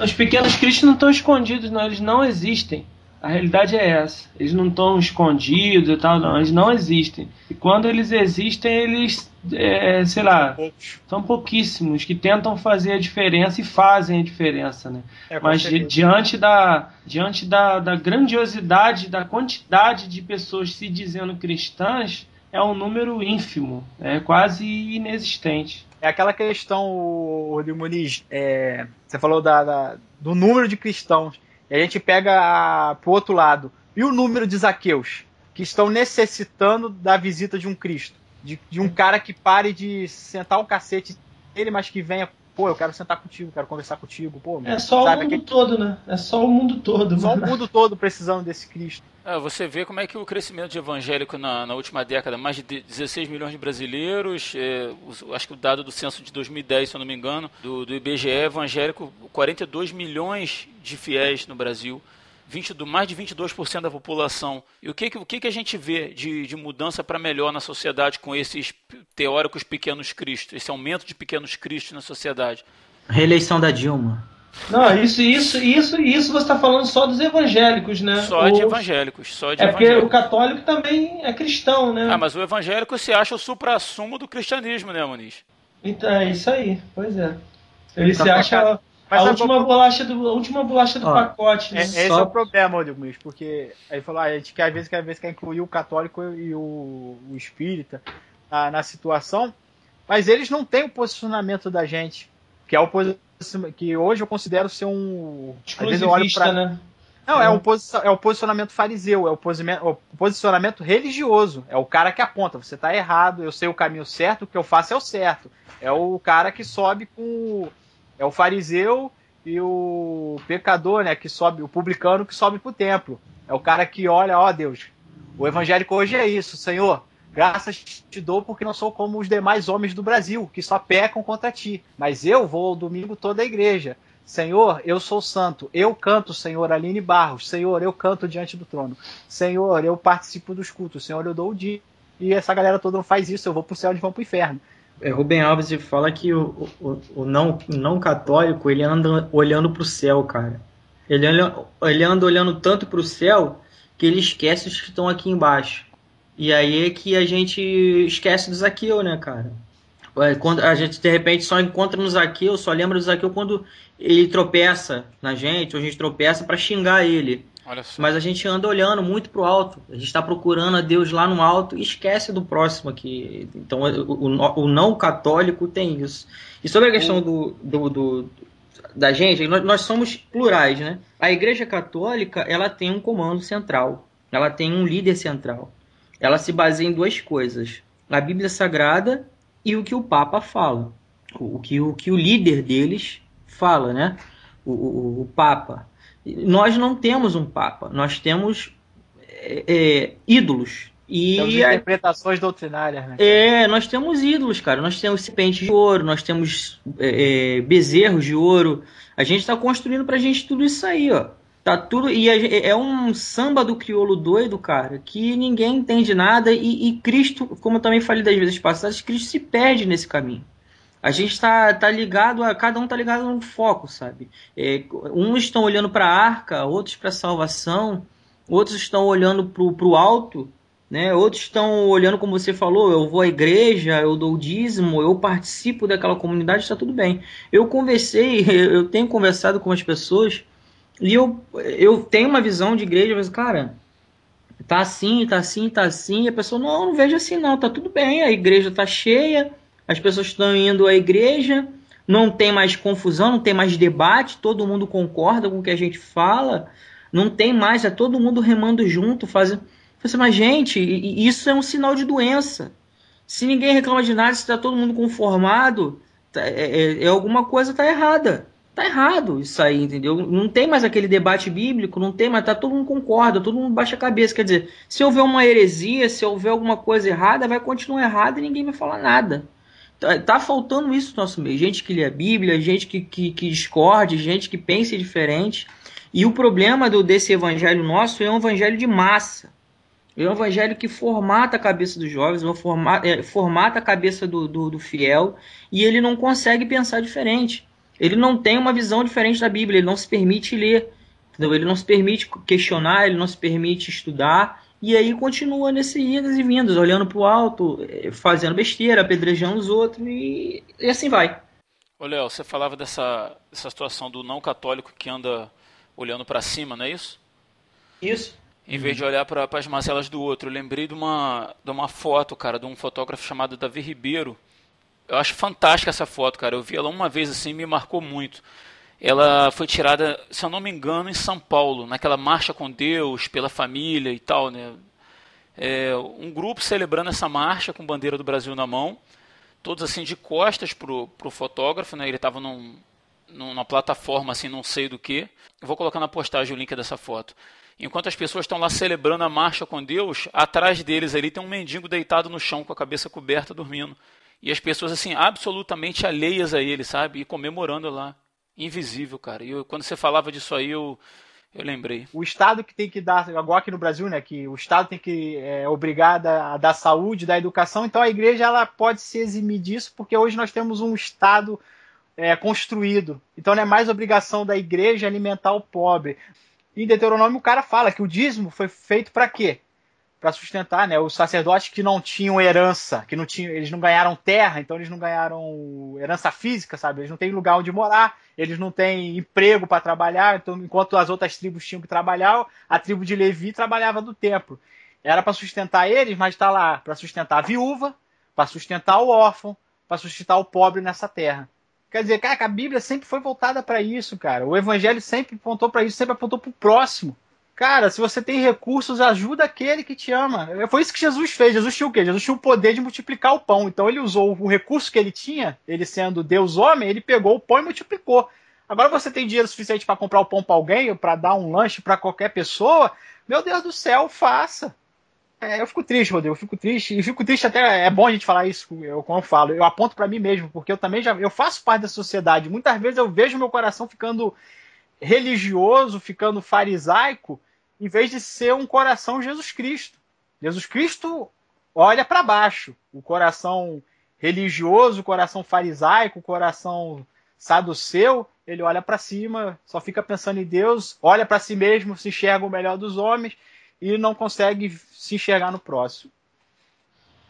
Os pequenos cristos não estão escondidos, não, eles não existem. A realidade é essa. Eles não estão escondidos e tal, não. Eles não existem. E quando eles existem, eles, é, sei lá, são pouquíssimos que tentam fazer a diferença e fazem a diferença, né? É, Mas di- diante, da, diante da, da grandiosidade, da quantidade de pessoas se dizendo cristãs, é um número ínfimo, é quase inexistente. É aquela questão, Muniz, é, você falou da, da- do número de cristãos, e a gente pega a, pro outro lado. E o número de Zaqueus, que estão necessitando da visita de um Cristo? De, de um cara que pare de sentar o cacete dele, mas que venha, pô, eu quero sentar contigo, quero conversar contigo, pô. É só sabe, o mundo todo, né? É só o mundo todo. Só o mano. mundo todo precisando desse Cristo. É, você vê como é que o crescimento de evangélico na, na última década, mais de 16 milhões de brasileiros, é, acho que o dado do censo de 2010, se eu não me engano, do, do IBGE evangélico, 42 milhões de fiéis no Brasil, 20, do, mais de 22% da população. E o que, que- o que, que a gente vê de, de mudança para melhor na sociedade com esses teóricos pequenos cristos, esse aumento de pequenos cristos na sociedade? Reeleição da Dilma. Não, isso, isso, isso, isso você está falando só dos evangélicos, né? Só de evangélicos, só de É porque o católico também é cristão, né? Ah, mas o evangélico se acha o supra-sumo do cristianismo, né, Muniz? Então, é isso aí, pois é. Ele Tá se acha a, Mas a sabe última bolacha do, a última bolacha do Ó, pacote. É, né? esse Só- é o problema, Rodrigo Muniz, porque aí falou, ah, a gente quer, às vezes, quer, às vezes quer incluir o católico e o, o espírita na, na situação, mas eles não têm o posicionamento da gente, que é o posi- que hoje eu considero ser um. Às vezes eu olho pra, né? Não, é, um posi- é o posicionamento fariseu, é o, o posicionamento religioso. É o cara que aponta, você tá errado, eu sei o caminho certo, o que eu faço é o certo. É o cara que sobe com. o- É o fariseu e o pecador, né? Que sobe, o publicano que sobe pro templo. É o cara que olha, ó Deus, O evangélico hoje é isso, Senhor. Graças te dou porque não sou como os demais homens do Brasil, que só pecam contra ti. Mas eu vou ao domingo toda a igreja. Senhor, eu sou santo. Eu canto, Senhor, Aline Barros. Senhor, eu canto diante do trono. Senhor, eu participo dos cultos. Senhor, eu dou o dia. E essa galera toda não faz isso. Eu vou pro céu, eles vão pro inferno. É, Rubem Alves fala que o, o, o não, não católico ele anda olhando para o céu, cara. Ele anda, ele anda olhando tanto para o céu que ele esquece os que estão aqui embaixo. E aí é que a gente esquece do Zaqueu, né, cara? É, Quando a gente de repente só encontra no Zaqueu, só lembra do Zaqueu quando ele tropeça na gente, ou a gente tropeça para xingar ele. Olha só. Mas a gente anda olhando muito pro alto. A gente está procurando a Deus lá no alto e esquece do próximo aqui. Então o, o- o não católico tem isso. E sobre a questão do, do- do- da gente, nós, nós somos plurais, né? A Igreja Católica ela tem um comando central. Ela tem um líder central. Ela se baseia em duas coisas: a Bíblia Sagrada e o que o Papa fala. O, que, o que o líder deles fala, né? o, o- o Papa. Nós não temos um Papa, nós temos é, é, ídolos. E Temos a- interpretações doutrinárias, né? é, nós temos ídolos, cara. Nós temos serpentes de ouro, nós temos é, é, bezerros de ouro. A gente está construindo pra gente tudo isso aí, ó. Tá tudo. E a gen- é um samba do crioulo doido, cara, que ninguém entende nada. E, e Cristo, como eu também falei das vezes passadas, Cristo se perde nesse caminho. A gente tá, tá ligado a. Cada um tá ligado num foco, sabe? É, uns estão olhando para a arca, outros para a salvação, outros estão olhando pro, pro alto, né? Outros estão olhando, como você falou, eu vou à igreja, eu dou o dízimo, eu participo daquela comunidade, está tudo bem. Eu conversei, eu tenho conversado com as pessoas e eu, eu tenho uma visão de igreja, mas, cara, tá assim, tá assim, tá assim, e a pessoa, não, não vejo assim não, tá tudo bem, a igreja tá cheia, as pessoas estão indo à igreja, não tem mais confusão, não tem mais debate, todo mundo concorda com o que a gente fala, não tem mais, é todo mundo remando junto, fazendo. Você, mas, gente, isso é um sinal de doença. Se ninguém reclama de nada, se está todo mundo conformado, tá- é, é- é alguma coisa tá errada. Tá errado isso aí, entendeu? Não tem mais aquele debate bíblico, não tem mais, tá todo mundo concorda, todo mundo baixa a cabeça. Quer dizer, se houver uma heresia, se houver alguma coisa errada, vai continuar errado e ninguém vai falar nada. Tá, tá faltando isso no nosso meio. Gente que lê a Bíblia, gente que, que, que discorde, gente que pensa diferente. E o problema do, desse evangelho nosso é um evangelho de massa. É um evangelho que formata a cabeça dos jovens, é um forma- é, formata a cabeça do, do, do fiel, e ele não consegue pensar diferente. Ele não tem uma visão diferente da Bíblia, ele não se permite ler, entendeu? ele não se permite questionar, ele não se permite estudar, e aí continua nesse idas e vindas, olhando para o alto, eh, fazendo besteira, apedrejando os outros, e, e assim vai. Ô, Léo, você falava dessa, dessa situação do não católico que anda olhando pra cima, não é isso? Isso. Em vez de olhar para as mazelas do outro. Eu lembrei de uma, de uma foto, cara, de um fotógrafo chamado Davi Ribeiro. Eu acho fantástica essa foto, cara. Eu vi ela uma vez assim me marcou muito. Ela foi tirada, se eu não me engano, em São Paulo, naquela marcha com Deus, pela família e tal, né? É, um grupo celebrando essa marcha com bandeira do Brasil na mão, todos assim de costas pro, pro fotógrafo, né? Ele estava num, numa plataforma assim, não sei do que. Vou colocar na postagem o link dessa foto. Enquanto as pessoas estão lá celebrando a marcha com Deus, atrás deles ali tem um mendigo deitado no chão com a cabeça coberta dormindo. E as pessoas assim absolutamente alheias a ele, sabe? E comemorando lá, invisível, cara. E eu, quando você falava disso aí, eu eu lembrei. o Estado que tem que dar, igual aqui no Brasil, né, que o Estado tem que é obrigado a dar saúde, dar educação, então a igreja ela pode se eximir disso, porque hoje nós temos um Estado é, construído. Então não é mais obrigação da igreja alimentar o pobre. Em Deuteronômio o cara fala que o dízimo foi feito para quê? Para sustentar, né, os sacerdotes que não tinham herança, que não tinham, eles não ganharam terra, então eles não ganharam herança física, sabe? Eles não têm lugar onde morar, eles não têm emprego para trabalhar, então enquanto as outras tribos tinham que trabalhar, a tribo de Levi trabalhava do templo. Era para sustentar eles, mas está lá para sustentar a viúva, para sustentar o órfão, para sustentar o pobre nessa terra. Quer dizer, cara, a Bíblia sempre foi voltada para isso, cara. O Evangelho sempre apontou para isso, sempre apontou para o próximo. Cara, se você tem recursos, ajuda aquele que te ama. Foi isso que Jesus fez. Jesus tinha o quê? Jesus tinha o poder de multiplicar o pão. Então ele usou o recurso que ele tinha, ele sendo Deus homem, ele pegou o pão e multiplicou. Agora você tem dinheiro suficiente para comprar o pão para alguém, para dar um lanche para qualquer pessoa? Meu Deus do céu, faça. É, eu fico triste, Rodrigo, eu fico triste. E fico triste até, é bom a gente falar isso, eu, como eu falo. Eu aponto pra mim mesmo, porque eu também já eu faço parte da sociedade. Muitas vezes eu vejo meu coração ficando religioso, ficando farisaico, em vez de ser um coração Jesus Cristo. Jesus Cristo olha para baixo. O coração religioso, o coração farisaico, o coração saduceu, ele olha para cima, só fica pensando em Deus, olha para si mesmo, se enxerga o melhor dos homens e não consegue se enxergar no próximo.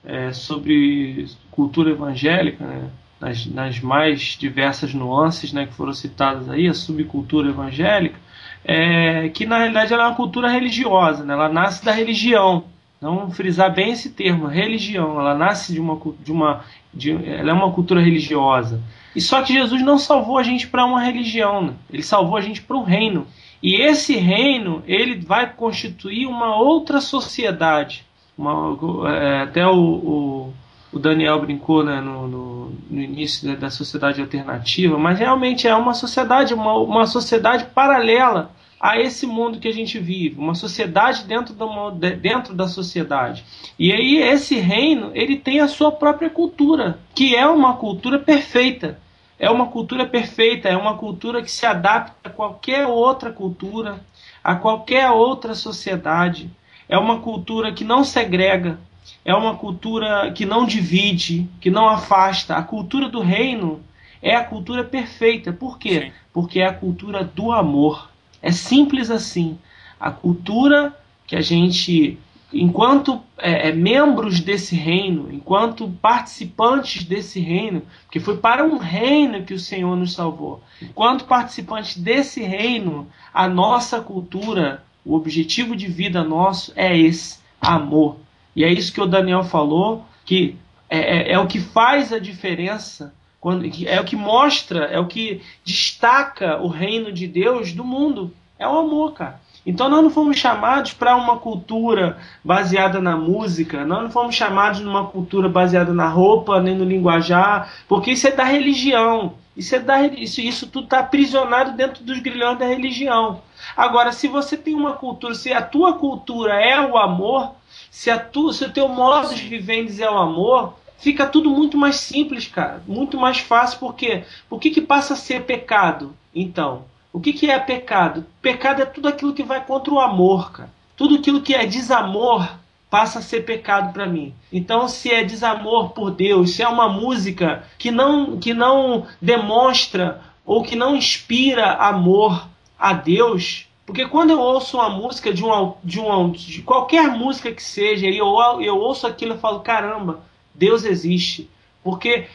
é, sobre cultura evangélica, né, nas, nas mais diversas nuances né, que foram citadas aí, a subcultura evangélica, é, que na realidade ela é uma cultura religiosa, né, ela nasce da religião. Não frisar bem esse termo, religião. Ela nasce de uma, de uma, de, ela é uma cultura religiosa. E só que Jesus não salvou a gente para uma religião, né? ele salvou a gente para um reino. E esse reino ele vai constituir uma outra sociedade. Uma, é, até o, o, o Daniel brincou né, no, no, no início da, da sociedade alternativa, mas realmente é uma sociedade, uma, uma sociedade paralela a esse mundo que a gente vive, uma sociedade dentro de- dentro da sociedade. E aí esse reino ele tem a sua própria cultura, que é uma cultura perfeita. É uma cultura perfeita, é uma cultura que se adapta a qualquer outra cultura, a qualquer outra sociedade. É uma cultura que não segrega, é uma cultura que não divide, que não afasta. A cultura do reino é a cultura perfeita. Por quê? Sim. Porque é a cultura do amor. É simples assim. A cultura que a gente, enquanto é, é, membros desse reino, enquanto participantes desse reino, porque foi para um reino que o Senhor nos salvou. Enquanto participantes desse reino, a nossa cultura, o objetivo de vida nosso é esse, amor. E é isso que o Daniel falou, que é, é- é o que faz a diferença, quando, é o que mostra, é o que destaca o reino de Deus do mundo. É o amor, cara. Então nós não fomos chamados para uma cultura baseada na música, nós não fomos chamados numa cultura baseada na roupa, nem no linguajar, porque isso é da religião. Isso, é da, isso, isso tudo está aprisionado dentro dos grilhões da religião. Agora, se você tem uma cultura, se a tua cultura é o amor, se, a tu, se o teu modo de viver é o amor, fica tudo muito mais simples, cara. Muito mais fácil, porque o que, que passa a ser pecado? Então, o que, que é pecado? Pecado é tudo aquilo que vai contra o amor, cara. Tudo aquilo que é desamor passa a ser pecado para mim. Então, se é desamor por Deus, se é uma música que não, que não demonstra ou que não inspira amor a Deus, porque quando eu ouço uma música de, um, de, um, de qualquer música que seja, e eu, eu ouço aquilo e falo, caramba, Deus existe. Porque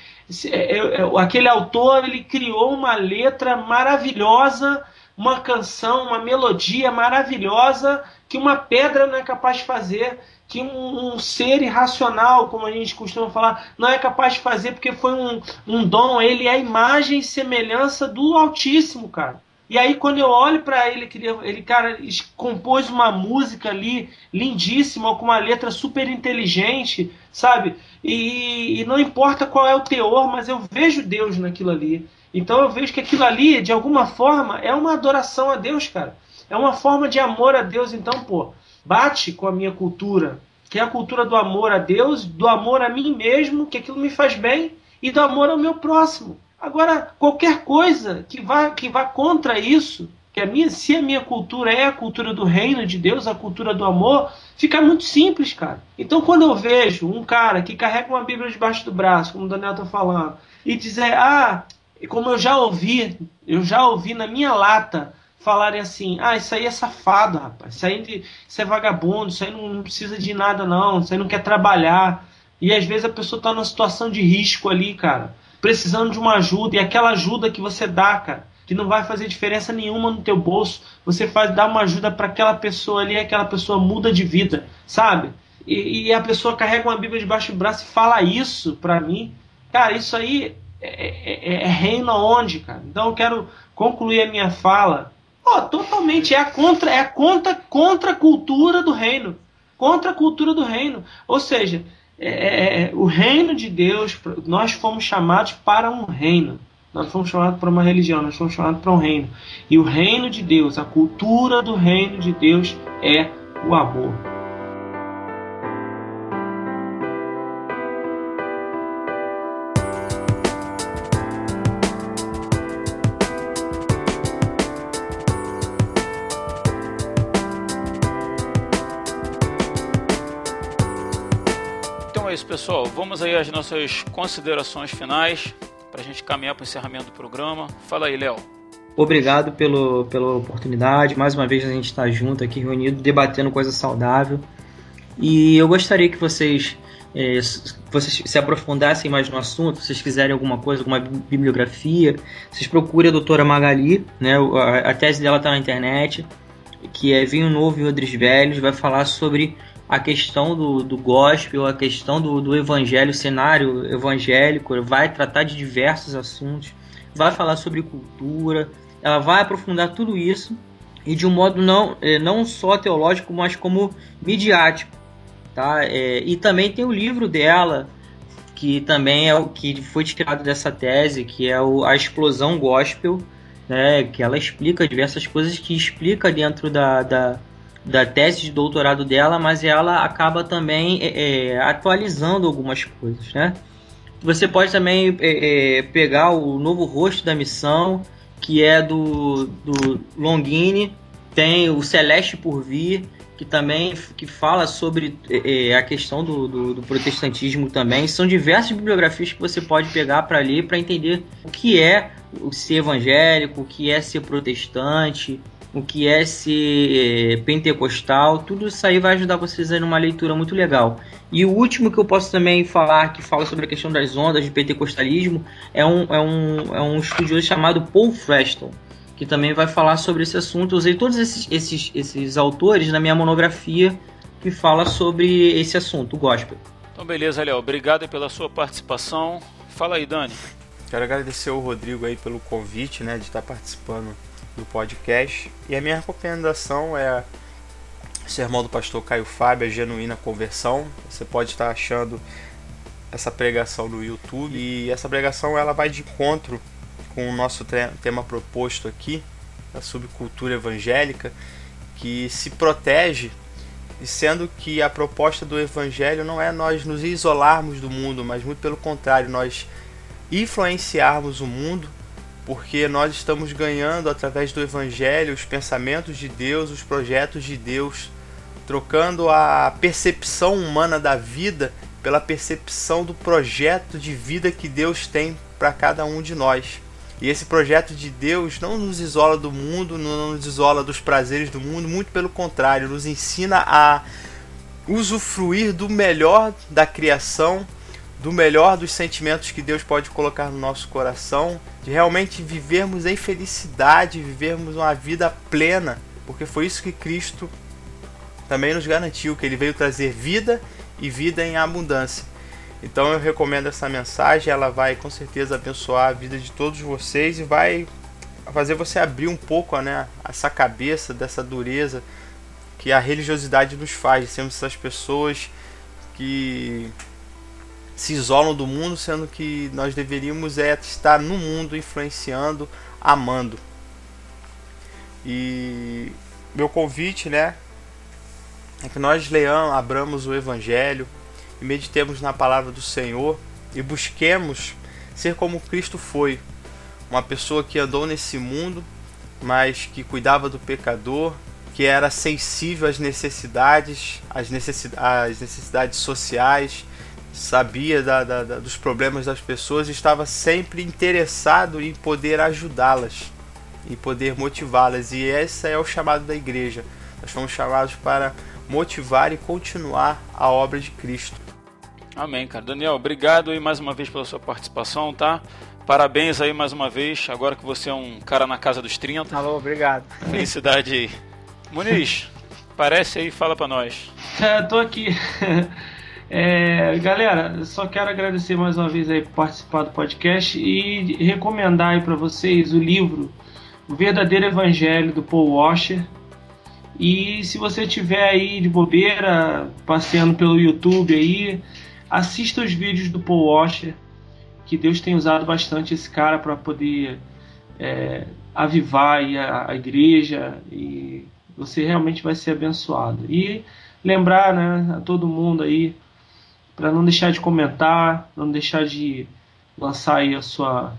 é- é- é- aquele autor ele criou uma letra maravilhosa, uma canção, uma melodia maravilhosa que uma pedra não é capaz de fazer, que um, um ser irracional, como a gente costuma falar, não é capaz de fazer porque foi um, um dom. Ele é a imagem e semelhança do Altíssimo, cara. E aí quando eu olho para ele, ele, cara, compôs uma música ali lindíssima, com uma letra super inteligente, sabe? E, e não importa qual é o teor, mas eu vejo Deus naquilo ali. Então eu vejo que aquilo ali, de alguma forma, é uma adoração a Deus, cara. É uma forma de amor a Deus. Então, pô, bate com a minha cultura, que é a cultura do amor a Deus, do amor a mim mesmo, que aquilo me faz bem, e do amor ao meu próximo. Agora, qualquer coisa que vá, que vá contra isso, que a minha, se a minha cultura é a cultura do reino de Deus, a cultura do amor, fica muito simples, cara. Então, quando eu vejo um cara que carrega uma Bíblia debaixo do braço, como o Daniel está falando, e dizer, ah, como eu já ouvi, eu já ouvi na minha lata falarem assim, ah, isso aí é safado, rapaz, isso aí de- isso é vagabundo, isso aí não, não precisa de nada não, isso aí não quer trabalhar. E às vezes a pessoa está numa situação de risco ali, cara, precisando de uma ajuda, e aquela ajuda que você dá, cara, que não vai fazer diferença nenhuma no teu bolso, você faz dar uma ajuda para aquela pessoa ali, aquela pessoa muda de vida, sabe? E, e a pessoa carrega uma Bíblia debaixo do braço e fala isso para mim, cara, isso aí é, é, é reino aonde, cara? Então eu quero concluir a minha fala. Pô, totalmente é a contra, é a contra, contra cultura do reino. Contra a cultura do reino. Ou seja, é, é, é, o reino de Deus, nós fomos chamados para um reino. Nós fomos chamados para uma religião, nós fomos chamados para um reino. E o reino de Deus, a cultura do reino de Deus é o amor. Pessoal. Vamos aí às nossas considerações finais para a gente caminhar para o encerramento do programa. Fala aí, Léo. Obrigado pelo, pela oportunidade. Mais uma vez a gente está junto aqui, reunido, debatendo coisa saudável. E eu gostaria que vocês, s- vocês se aprofundassem mais no assunto. Se vocês quiserem alguma coisa, alguma bi- bibliografia, vocês procurem a doutora Magali. Né? A, a tese dela está na internet, que é Vinho Novo e Odres Velhos. Vai falar sobre a questão do, do gospel, a questão do, do evangelho, cenário evangélico. Vai tratar de diversos assuntos. Vai falar sobre cultura, ela vai aprofundar tudo isso e de um modo não, eh, não só teológico, mas como midiático. Tá? Eh, e também tem o livro dela, que também é o que foi tirado dessa tese, que é o, a explosão gospel, né? que ela explica diversas coisas que explica dentro da, da, da tese de doutorado dela, mas ela acaba também eh, eh, atualizando algumas coisas. Né? Você pode também eh, eh, pegar o novo rosto da missão, que é do, do Longini, tem o Celeste por Vir, que também que fala sobre eh, eh, a questão do, do, do protestantismo também. São diversas bibliografias que você pode pegar para ler para entender o que é ser evangélico, o que é ser protestante, o que é ser eh, pentecostal. Tudo isso aí vai ajudar vocês a numa leitura muito legal. E o último que eu posso também falar, que fala sobre a questão das ondas de pentecostalismo, é um, é um, é um estudioso chamado Paul Freston, que também vai falar sobre esse assunto. Eu usei todos esses, esses, esses autores na minha monografia que fala sobre esse assunto, o gospel. Então, beleza, Léo. Obrigado pela sua participação. Fala aí, Dani. Quero agradecer ao Rodrigo aí pelo convite, né, de estar participando do podcast. E a minha recomendação é o sermão do pastor Caio Fábio, a Genuína Conversão. Você pode estar achando essa pregação no YouTube e essa pregação ela vai de encontro com o nosso te- tema proposto aqui, a subcultura evangélica, que se protege sendo que a proposta do evangelho não é nós nos isolarmos do mundo, mas muito pelo contrário, nós influenciarmos o mundo, porque nós estamos ganhando através do evangelho os pensamentos de Deus, os projetos de Deus, trocando a percepção humana da vida pela percepção do projeto de vida que Deus tem para cada um de nós. E esse projeto de Deus não nos isola do mundo, não nos isola dos prazeres do mundo, muito pelo contrário, nos ensina a usufruir do melhor da criação, do melhor dos sentimentos que Deus pode colocar no nosso coração, de realmente vivermos em felicidade, vivermos uma vida plena, porque foi isso que Cristo também nos garantiu, que ele veio trazer vida e vida em abundância. Então eu recomendo essa mensagem, ela vai com certeza abençoar a vida de todos vocês e vai fazer você abrir um pouco né, essa cabeça dessa dureza que a religiosidade nos faz, sermos essas pessoas que se isolam do mundo, sendo que nós deveríamos é estar no mundo influenciando, amando. E meu convite, né, é que nós leamos, abramos o evangelho e meditemos na palavra do Senhor e busquemos ser como Cristo foi, uma pessoa que andou nesse mundo, mas que cuidava do pecador, que era sensível às necessidades, às necessidades, às necessidades sociais, sabia da, da, da, dos problemas das pessoas e estava sempre interessado em poder ajudá-las, em poder motivá-las. E esse é o chamado da igreja. Nós fomos chamados para motivar e continuar a obra de Cristo. Amém, cara. Daniel, obrigado aí mais uma vez pela sua participação, tá? Parabéns aí mais uma vez, agora que você é um cara na casa dos 30. Alô, obrigado. Felicidade aí. Muniz, parece aí, fala pra nós. É, tô aqui. É, galera, só quero agradecer mais uma vez aí por participar do podcast e recomendar aí para vocês o livro O Verdadeiro Evangelho do Paul Washer. E se você tiver aí de bobeira, passeando pelo YouTube aí, assista os vídeos do Paul Washer, que Deus tem usado bastante esse cara para poder é, avivar a, a igreja e você realmente vai ser abençoado. E lembrar né, a todo mundo aí para não deixar de comentar, não deixar de lançar aí a sua,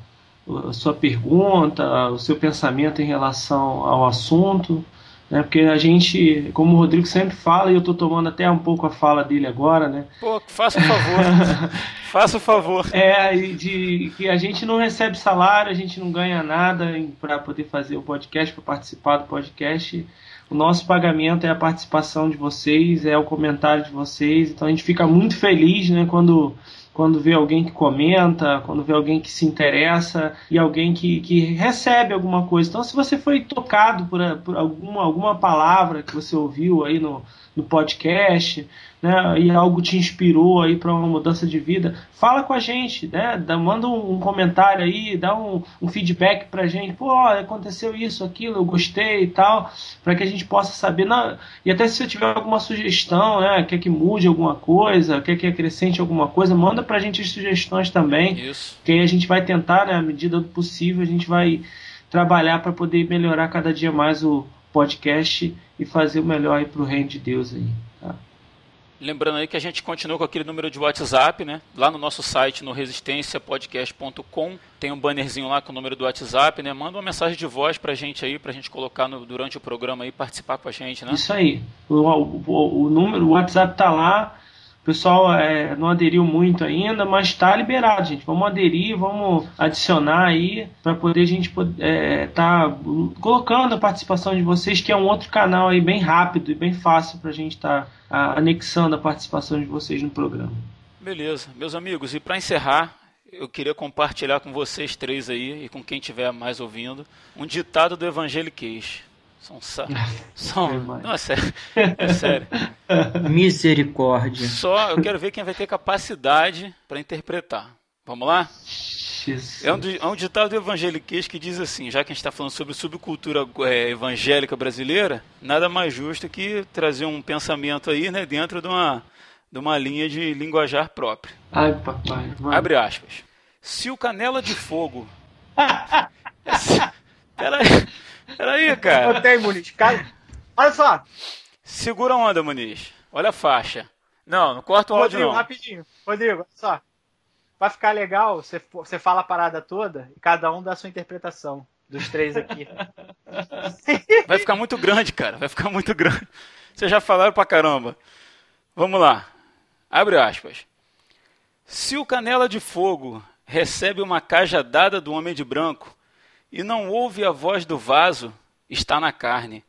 a sua pergunta, o seu pensamento em relação ao assunto. né? Porque a gente, como o Rodrigo sempre fala, e eu estou tomando até um pouco a fala dele agora, né? Pô, faça o favor. faça o favor. É, de que a gente não recebe salário, a gente não ganha nada para poder fazer o podcast, para participar do podcast. O nosso pagamento é a participação de vocês, é o comentário de vocês. Então a gente fica muito feliz, né, quando quando vê alguém que comenta, quando vê alguém que se interessa e alguém que, que recebe alguma coisa. Então, se você foi tocado por, por alguma, alguma palavra que você ouviu aí no, no podcast, né, e algo te inspirou aí para uma mudança de vida, fala com a gente, né, dá, manda um, um, comentário aí, dá um, um feedback pra gente, pô, aconteceu isso, aquilo, eu gostei e tal, para que a gente possa saber, não, e até se você tiver alguma sugestão, né, quer que mude alguma coisa, quer que acrescente alguma coisa, manda pra gente as sugestões também, Isso. que aí a gente vai tentar, né, à medida do possível, a gente vai trabalhar para poder melhorar cada dia mais o podcast e fazer o melhor aí pro reino de Deus aí. Tá? Lembrando aí que a gente continua com aquele número de WhatsApp, né? Lá no nosso site, no resistenciapodcast.com, tem um bannerzinho lá com o número do WhatsApp, né? Manda uma mensagem de voz pra gente aí, pra gente colocar no, durante o programa aí, participar com a gente, né? Isso aí. O, o, o número, o WhatsApp tá lá. O pessoal é, não aderiu muito ainda, mas está liberado, gente. Vamos aderir, vamos adicionar aí para poder a gente é, tá colocando a participação de vocês, que é um outro canal aí bem rápido e bem fácil para a gente estar tá, anexando a participação de vocês no programa. Beleza, meus amigos. E para encerrar, eu queria compartilhar com vocês três aí e com quem estiver mais ouvindo um ditado do Evangeliquez. São, são não, é sério. É sério. Misericórdia. Só eu quero ver quem vai ter capacidade para interpretar. Vamos lá? É um, é um, ditado do evangeliquez que diz assim: já que a gente está falando sobre subcultura é, evangélica brasileira, nada mais justo que trazer um pensamento aí né, dentro de uma, de uma linha de linguajar própria. Ai, papai. Vai. Abre aspas. Se o canela de fogo. Peraí. Peraí, cara. Botei, Muniz. Cara, olha só. Segura a onda, Muniz. Olha a faixa. Não, não corta o áudio Rodrigo, não. rapidinho. Rodrigo, olha só. Vai ficar legal, você, você fala a parada toda e cada um dá a sua interpretação dos três aqui. Vai ficar muito grande, cara. Vai ficar muito grande. Vocês já falaram pra caramba. Vamos lá. Abre aspas. Se o canela de fogo recebe uma cajadada do homem de branco, e não ouve a voz do vaso, está na carne,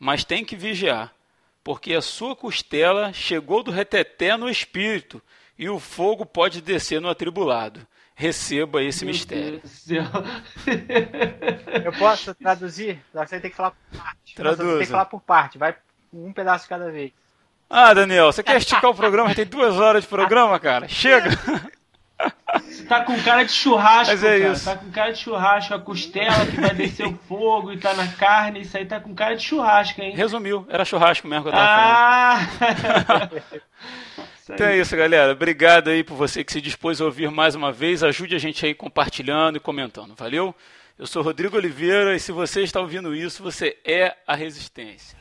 mas tem que vigiar, porque a sua costela chegou do reteté no espírito, e o fogo pode descer no atribulado. Receba esse Meu mistério. Eu posso traduzir? Você tem que falar por parte. Traduza. Você tem que falar por parte. Vai um pedaço cada vez. Ah, Daniel, você quer esticar o programa? Tem duas horas de programa, cara. Chega! Tá com cara de churrasco, Mas é cara. isso. Tá com cara de churrasco, a costela que vai descer o fogo e tá na carne, isso aí tá com cara de churrasco, hein? Resumiu, era churrasco mesmo que eu tava falando. Ah! Então é isso, galera. Obrigado aí por você que se dispôs a ouvir mais uma vez. Ajude a gente aí compartilhando e comentando. Valeu? Eu sou Rodrigo Oliveira e se você está ouvindo isso, você é a Resistência.